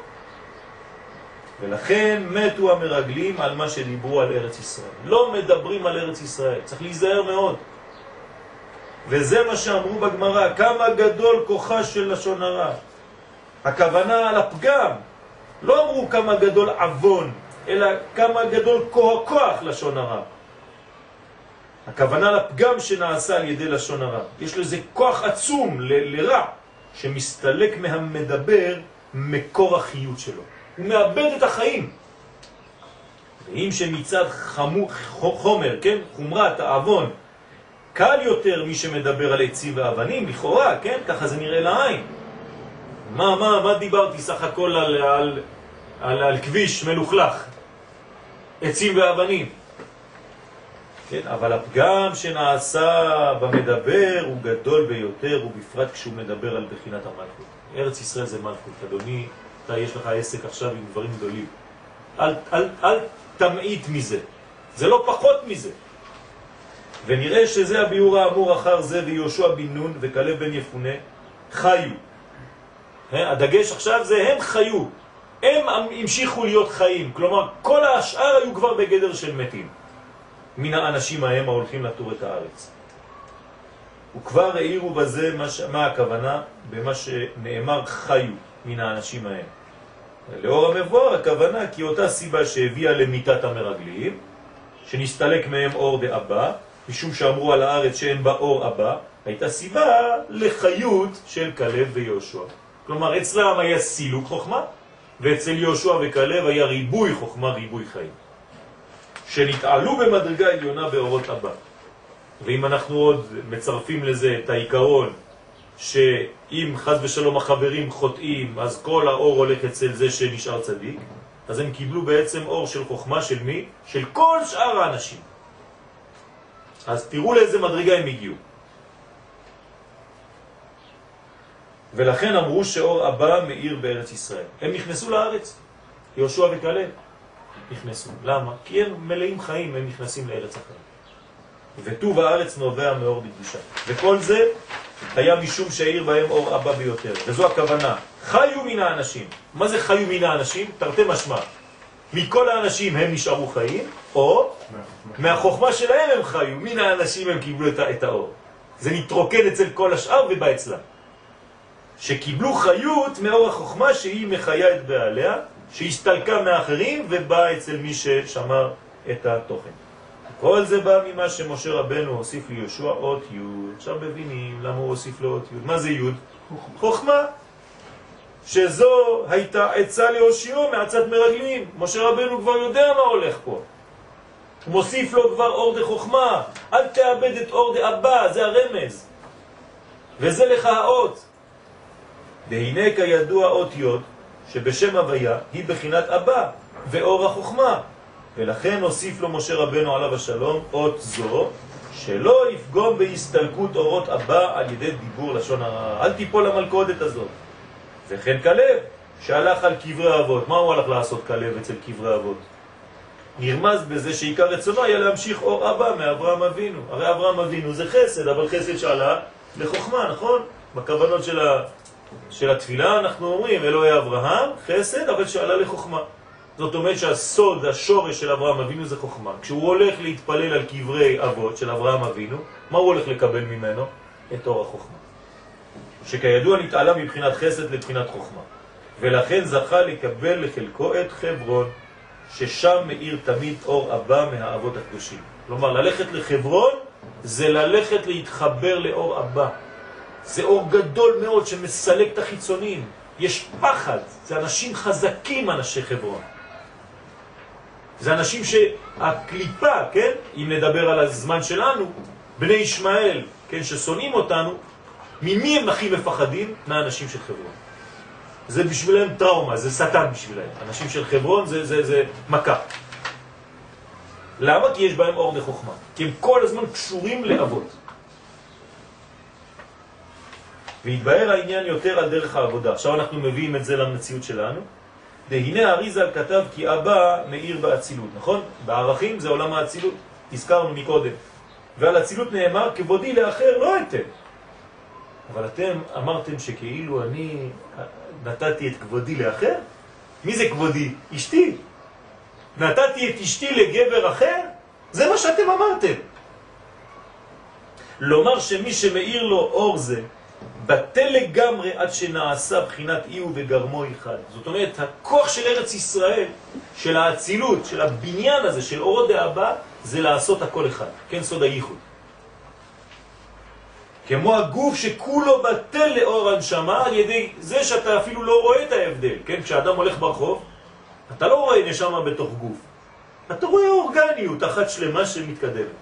ולכן מתו המרגלים על מה שדיברו על ארץ ישראל. לא מדברים על ארץ ישראל, צריך להיזהר מאוד. וזה מה שאמרו בגמרא, כמה גדול כוחה של לשון הרע. הכוונה על הפגם. לא אמרו כמה גדול עוון, אלא כמה גדול כוח, כוח לשון הרע. הכוונה לפגם שנעשה על ידי לשון הרע. יש לזה כוח עצום ל- לרע שמסתלק מהמדבר מקור החיות שלו. הוא מאבד את החיים. ואם שמצד חמו, חומר, כן, חומרת העוון, קל יותר מי שמדבר על עצים ואבנים, לכאורה, כן? ככה זה נראה לעין. מה, מה, מה דיברתי סך הכל על, על, על, על כביש מלוכלך? עצים ואבנים. כן? אבל הפגם שנעשה במדבר הוא גדול ביותר, ובפרט כשהוא מדבר על בחינת המלכות. ארץ ישראל זה מלכות. אדוני, אתה יש לך עסק עכשיו עם דברים גדולים. אל, אל, אל תמעיט מזה. זה לא פחות מזה. ונראה שזה הביאור האמור אחר זה ויהושע בן נון וכלב בן יפונה חיו. הדגש עכשיו זה הם חיו. הם המשיכו להיות חיים. כלומר, כל השאר היו כבר בגדר של מתים. מן האנשים ההם ההולכים לתור את הארץ. וכבר העירו בזה מה, מה הכוונה במה שנאמר חיו מן האנשים ההם. לאור המבואר הכוונה כי אותה סיבה שהביאה למיטת המרגלים, שנסתלק מהם אור דאבא, משום שאמרו על הארץ שאין בה אור אבא, הייתה סיבה לחיות של כלב ויהושע. כלומר, אצלם היה סילוק חוכמה, ואצל יהושע וכלב היה ריבוי חוכמה, ריבוי חיים. שנתעלו במדרגה עליונה באורות אבא. ואם אנחנו עוד מצרפים לזה את העיקרון שאם חז ושלום החברים חוטאים, אז כל האור הולך אצל זה שנשאר צדיק, אז הם קיבלו בעצם אור של חוכמה של מי? של כל שאר האנשים. אז תראו לאיזה מדרגה הם הגיעו. ולכן אמרו שאור אבא מאיר בארץ ישראל. הם נכנסו לארץ, יהושע וכלב נכנסו. למה? כי הם מלאים חיים, הם נכנסים לארץ החיים. וטוב הארץ נובע מאור בקדושה. וכל זה היה משום שהעיר בהם אור אבא ביותר. וזו הכוונה. חיו מן האנשים. מה זה חיו מן האנשים? תרתי משמע. מכל האנשים הם נשארו חיים, או מהחוכמה שלהם הם חיו, מן האנשים הם קיבלו את, האור. זה נתרוקן אצל כל השאר ובא אצלם. שקיבלו חיות מאור החוכמה שהיא מחיה את בעליה, שהסתלקה מאחרים ובאה אצל מי ששמר את התוכן. כל זה בא ממה שמשה רבנו הוסיף ליהושע אות י'. עכשיו מבינים למה הוא הוסיף לו אות י'. מה זה י'? חוכמה. שזו הייתה עצה להושיעו מעצת מרגלים. משה רבנו כבר יודע מה הולך פה. הוא מוסיף לו כבר אור דחוכמה. אל תאבד את אור דאבא, זה הרמז. וזה לך האות. והנה כידוע אות יוד, שבשם הוויה היא בחינת אבא ואור החוכמה. ולכן הוסיף לו משה רבנו עליו השלום אות זו, שלא יפגום בהסתלקות אורות אבא על ידי דיבור לשון הרע. אל תיפול למלכודת הזאת. וכן כלב, שהלך על קברי אבות. מה הוא הלך לעשות כלב אצל קברי אבות? נרמז בזה שעיקר רצונו היה להמשיך אור אבא מאברהם אבינו. הרי אברהם אבינו זה חסד, אבל חסד שעלה לחוכמה, נכון? בכוונות של. של התפילה אנחנו אומרים, אלוהי אברהם, חסד, אבל שעלה לחוכמה. זאת אומרת שהסוד, השורש של אברהם אבינו זה חוכמה. כשהוא הולך להתפלל על קברי אבות של אברהם אבינו, מה הוא הולך לקבל ממנו? את אור החוכמה. שכידוע נתעלה מבחינת חסד לבחינת חוכמה. ולכן זכה לקבל לחלקו את חברון, ששם מאיר תמיד אור אבא מהאבות הקדושים. כלומר, ללכת לחברון זה ללכת להתחבר לאור אבא. זה אור גדול מאוד שמסלק את החיצונים. יש פחד, זה אנשים חזקים, אנשי חברון. זה אנשים שהקליפה, כן, אם נדבר על הזמן שלנו, בני ישמעאל, כן, ששונאים אותנו, ממי הם הכי מפחדים? מהאנשים של חברון. זה בשבילם טראומה, זה שטן בשבילם. אנשים של חברון זה, זה, זה מכה. למה? כי יש בהם אור וחוכמה. כי הם כל הזמן קשורים לאבות. והתבהר העניין יותר על דרך העבודה. עכשיו אנחנו מביאים את זה למציאות שלנו. והנה אריזל כתב כי אבא מאיר באצילות, נכון? בערכים זה עולם האצילות, הזכרנו מקודם. ועל אצילות נאמר כבודי לאחר לא אתן. אבל אתם אמרתם שכאילו אני נתתי את כבודי לאחר? מי זה כבודי? אשתי. נתתי את אשתי לגבר אחר? זה מה שאתם אמרתם. לומר שמי שמאיר לו אור זה בטל לגמרי עד שנעשה בחינת איהו וגרמו אחד. זאת אומרת, הכוח של ארץ ישראל, של האצילות, של הבניין הזה, של אורו דאבא, זה לעשות הכל אחד. כן, סוד הייחוד. כמו הגוף שכולו בטל לאור הנשמה על ידי זה שאתה אפילו לא רואה את ההבדל, כן? כשאדם הולך ברחוב, אתה לא רואה נשמה בתוך גוף. אתה רואה אורגניות אחת שלמה שמתקדמת.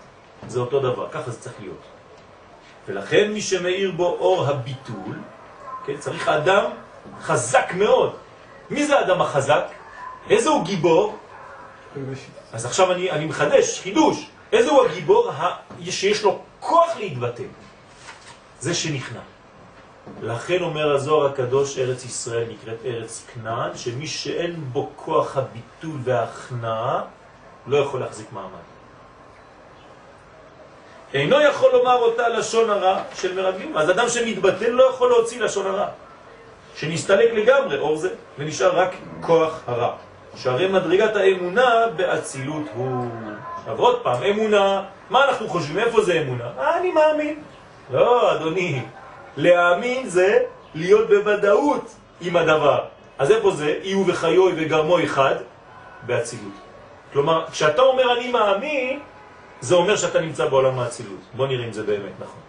זה אותו דבר, ככה זה צריך להיות. ולכן מי שמאיר בו אור הביטול, כן, צריך אדם חזק מאוד. מי זה האדם החזק? איזה הוא גיבור? אז עכשיו אני, אני מחדש, חידוש. איזה הוא הגיבור שיש לו כוח להתבטא? זה שנכנע. לכן אומר הזוהר הקדוש, ארץ ישראל נקראת ארץ כנען, שמי שאין בו כוח הביטול וההכנעה, לא יכול להחזיק מעמד. אינו יכול לומר אותה לשון הרע של מרגלים. אז אדם שמתבטל לא יכול להוציא לשון הרע. שנסתלק לגמרי אור זה, ונשאר רק כוח הרע. שהרי מדרגת האמונה באצילות הוא... עכשיו עוד פעם, אמונה, מה אנחנו חושבים? איפה זה אמונה? אה, אני מאמין. לא, אדוני, להאמין זה להיות בוודאות עם הדבר. אז איפה זה? איהו וחיוי וגרמו אחד באצילות. כלומר, כשאתה אומר אני מאמין, זה אומר שאתה נמצא בעולם האצילות. בוא נראה אם זה באמת נכון.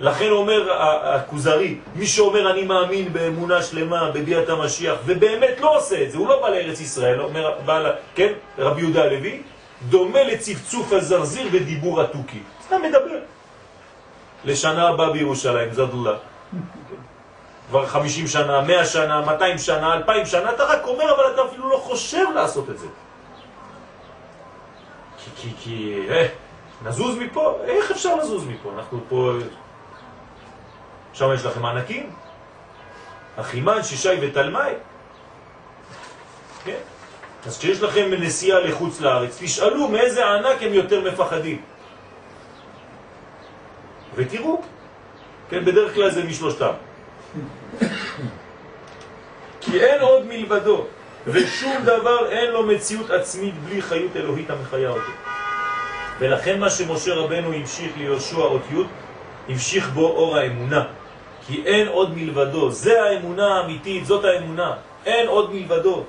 לכן אומר הכוזרי, מי שאומר אני מאמין באמונה שלמה בביאת המשיח, ובאמת לא עושה את זה, הוא לא בא לארץ ישראל, אומר, בא, כן, רבי יהודה הלוי, דומה לצפצוף הזרזיר ודיבור התוכי. סתם מדבר. לשנה הבאה בירושלים, לא. כבר 50 שנה, 100 שנה, 200 שנה, 2,000 שנה, אתה רק אומר, אבל אתה אפילו לא חושב לעשות את זה. כי, כי, כי, אה, נזוז מפה? איך אפשר לזוז מפה? אנחנו פה... שם יש לכם מענקים? אחימן, שישי ותלמי? כן. אז כשיש לכם נסיעה לחוץ לארץ, תשאלו מאיזה ענק הם יותר מפחדים. ותראו, כן, בדרך כלל זה משלושתם. כי אין עוד מלבדו. ושום דבר אין לו מציאות עצמית בלי חיות אלוהית המחיה אותו. ולכן מה שמשה רבנו המשיך ליהושע אות י', המשיך בו אור האמונה. כי אין עוד מלבדו. זה האמונה האמיתית, זאת האמונה. אין עוד מלבדו.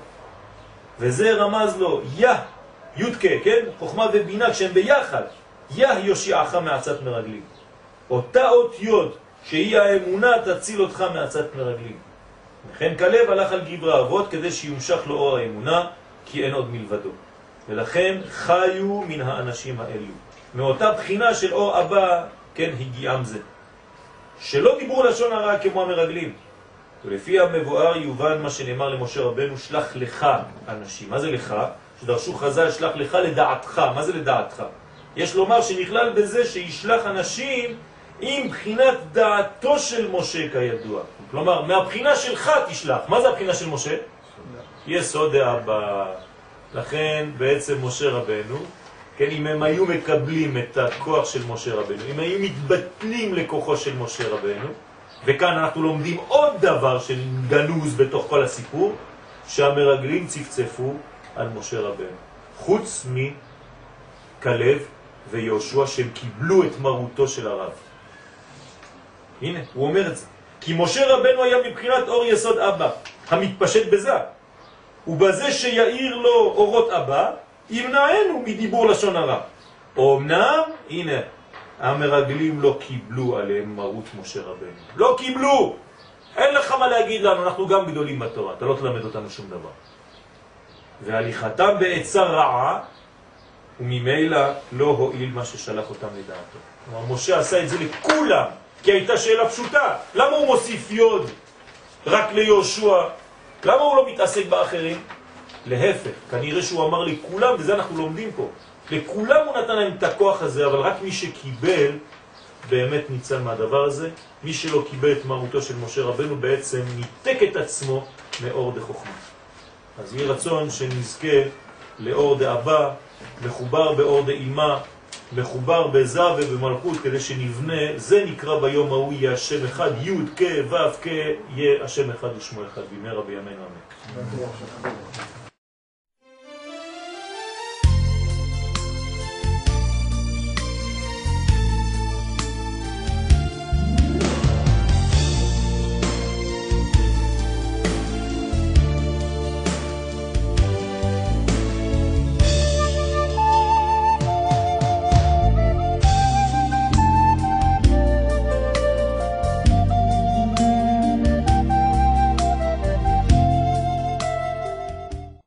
וזה רמז לו, יא, יודקה, כן? חוכמה ובינה כשהם ביחד. יא יושיעך מעצת מרגלים. אותה אות יוד, שהיא האמונה, תציל אותך מעצת מרגלים. וכן כלב הלך על גברי אבות כדי שיומשך לו אור האמונה, כי אין עוד מלבדו. ולכן חיו מן האנשים האלו. מאותה בחינה של אור אבא, כן, הגיעם זה. שלא דיברו לשון הרע כמו המרגלים. ולפי המבואר יובן מה שנאמר למשה רבנו, שלח לך אנשים. מה זה לך? שדרשו חז"ל, שלח לך לדעתך. מה זה לדעתך? יש לומר שנכלל בזה שישלח אנשים עם בחינת דעתו של משה כידוע. כלומר, מהבחינה שלך תשלח. מה זה הבחינה של משה? יסוד האבא. לכן בעצם משה רבנו, כן, אם הם היו מקבלים את הכוח של משה רבנו, אם היו מתבטלים לכוחו של משה רבנו, וכאן אנחנו לומדים עוד דבר שגנוז בתוך כל הסיפור, שהמרגלים צפצפו על משה רבנו. חוץ מכלב ויהושע שהם קיבלו את מרותו של הרב. הנה, הוא אומר את זה. כי משה רבנו היה מבחינת אור יסוד אבא, המתפשט בזה. ובזה שיעיר לו אורות אבא, ימנענו מדיבור לשון הרע. אמנם, הנה, המרגלים לא קיבלו עליהם מרות משה רבנו. לא קיבלו! אין לך מה להגיד לנו, אנחנו גם גדולים בתורה, אתה לא תלמד אותנו שום דבר. והליכתם בעצה רעה, וממילא לא הועיל מה ששלח אותם לדעתו. כלומר, משה עשה את זה לכולם, כי הייתה שאלה פשוטה. למה הוא מוסיף יוד רק ליהושע? למה הוא לא מתעסק באחרים? להפך, כנראה שהוא אמר לכולם, וזה אנחנו לומדים פה. לכולם הוא נתן להם את הכוח הזה, אבל רק מי שקיבל באמת ניצל מהדבר הזה. מי שלא קיבל את מרותו של משה רבנו בעצם ניתק את עצמו מאור דחוכמה. אז יהיה רצון שנזכה לאור דאבא, מחובר באור דאימה, מחובר בזה ובמלכות כדי שנבנה, זה נקרא ביום ההוא יהיה השם אחד, י' כ' ו' כ' יהיה השם אחד ושמו אחד, בימי רבי ימינו אמן.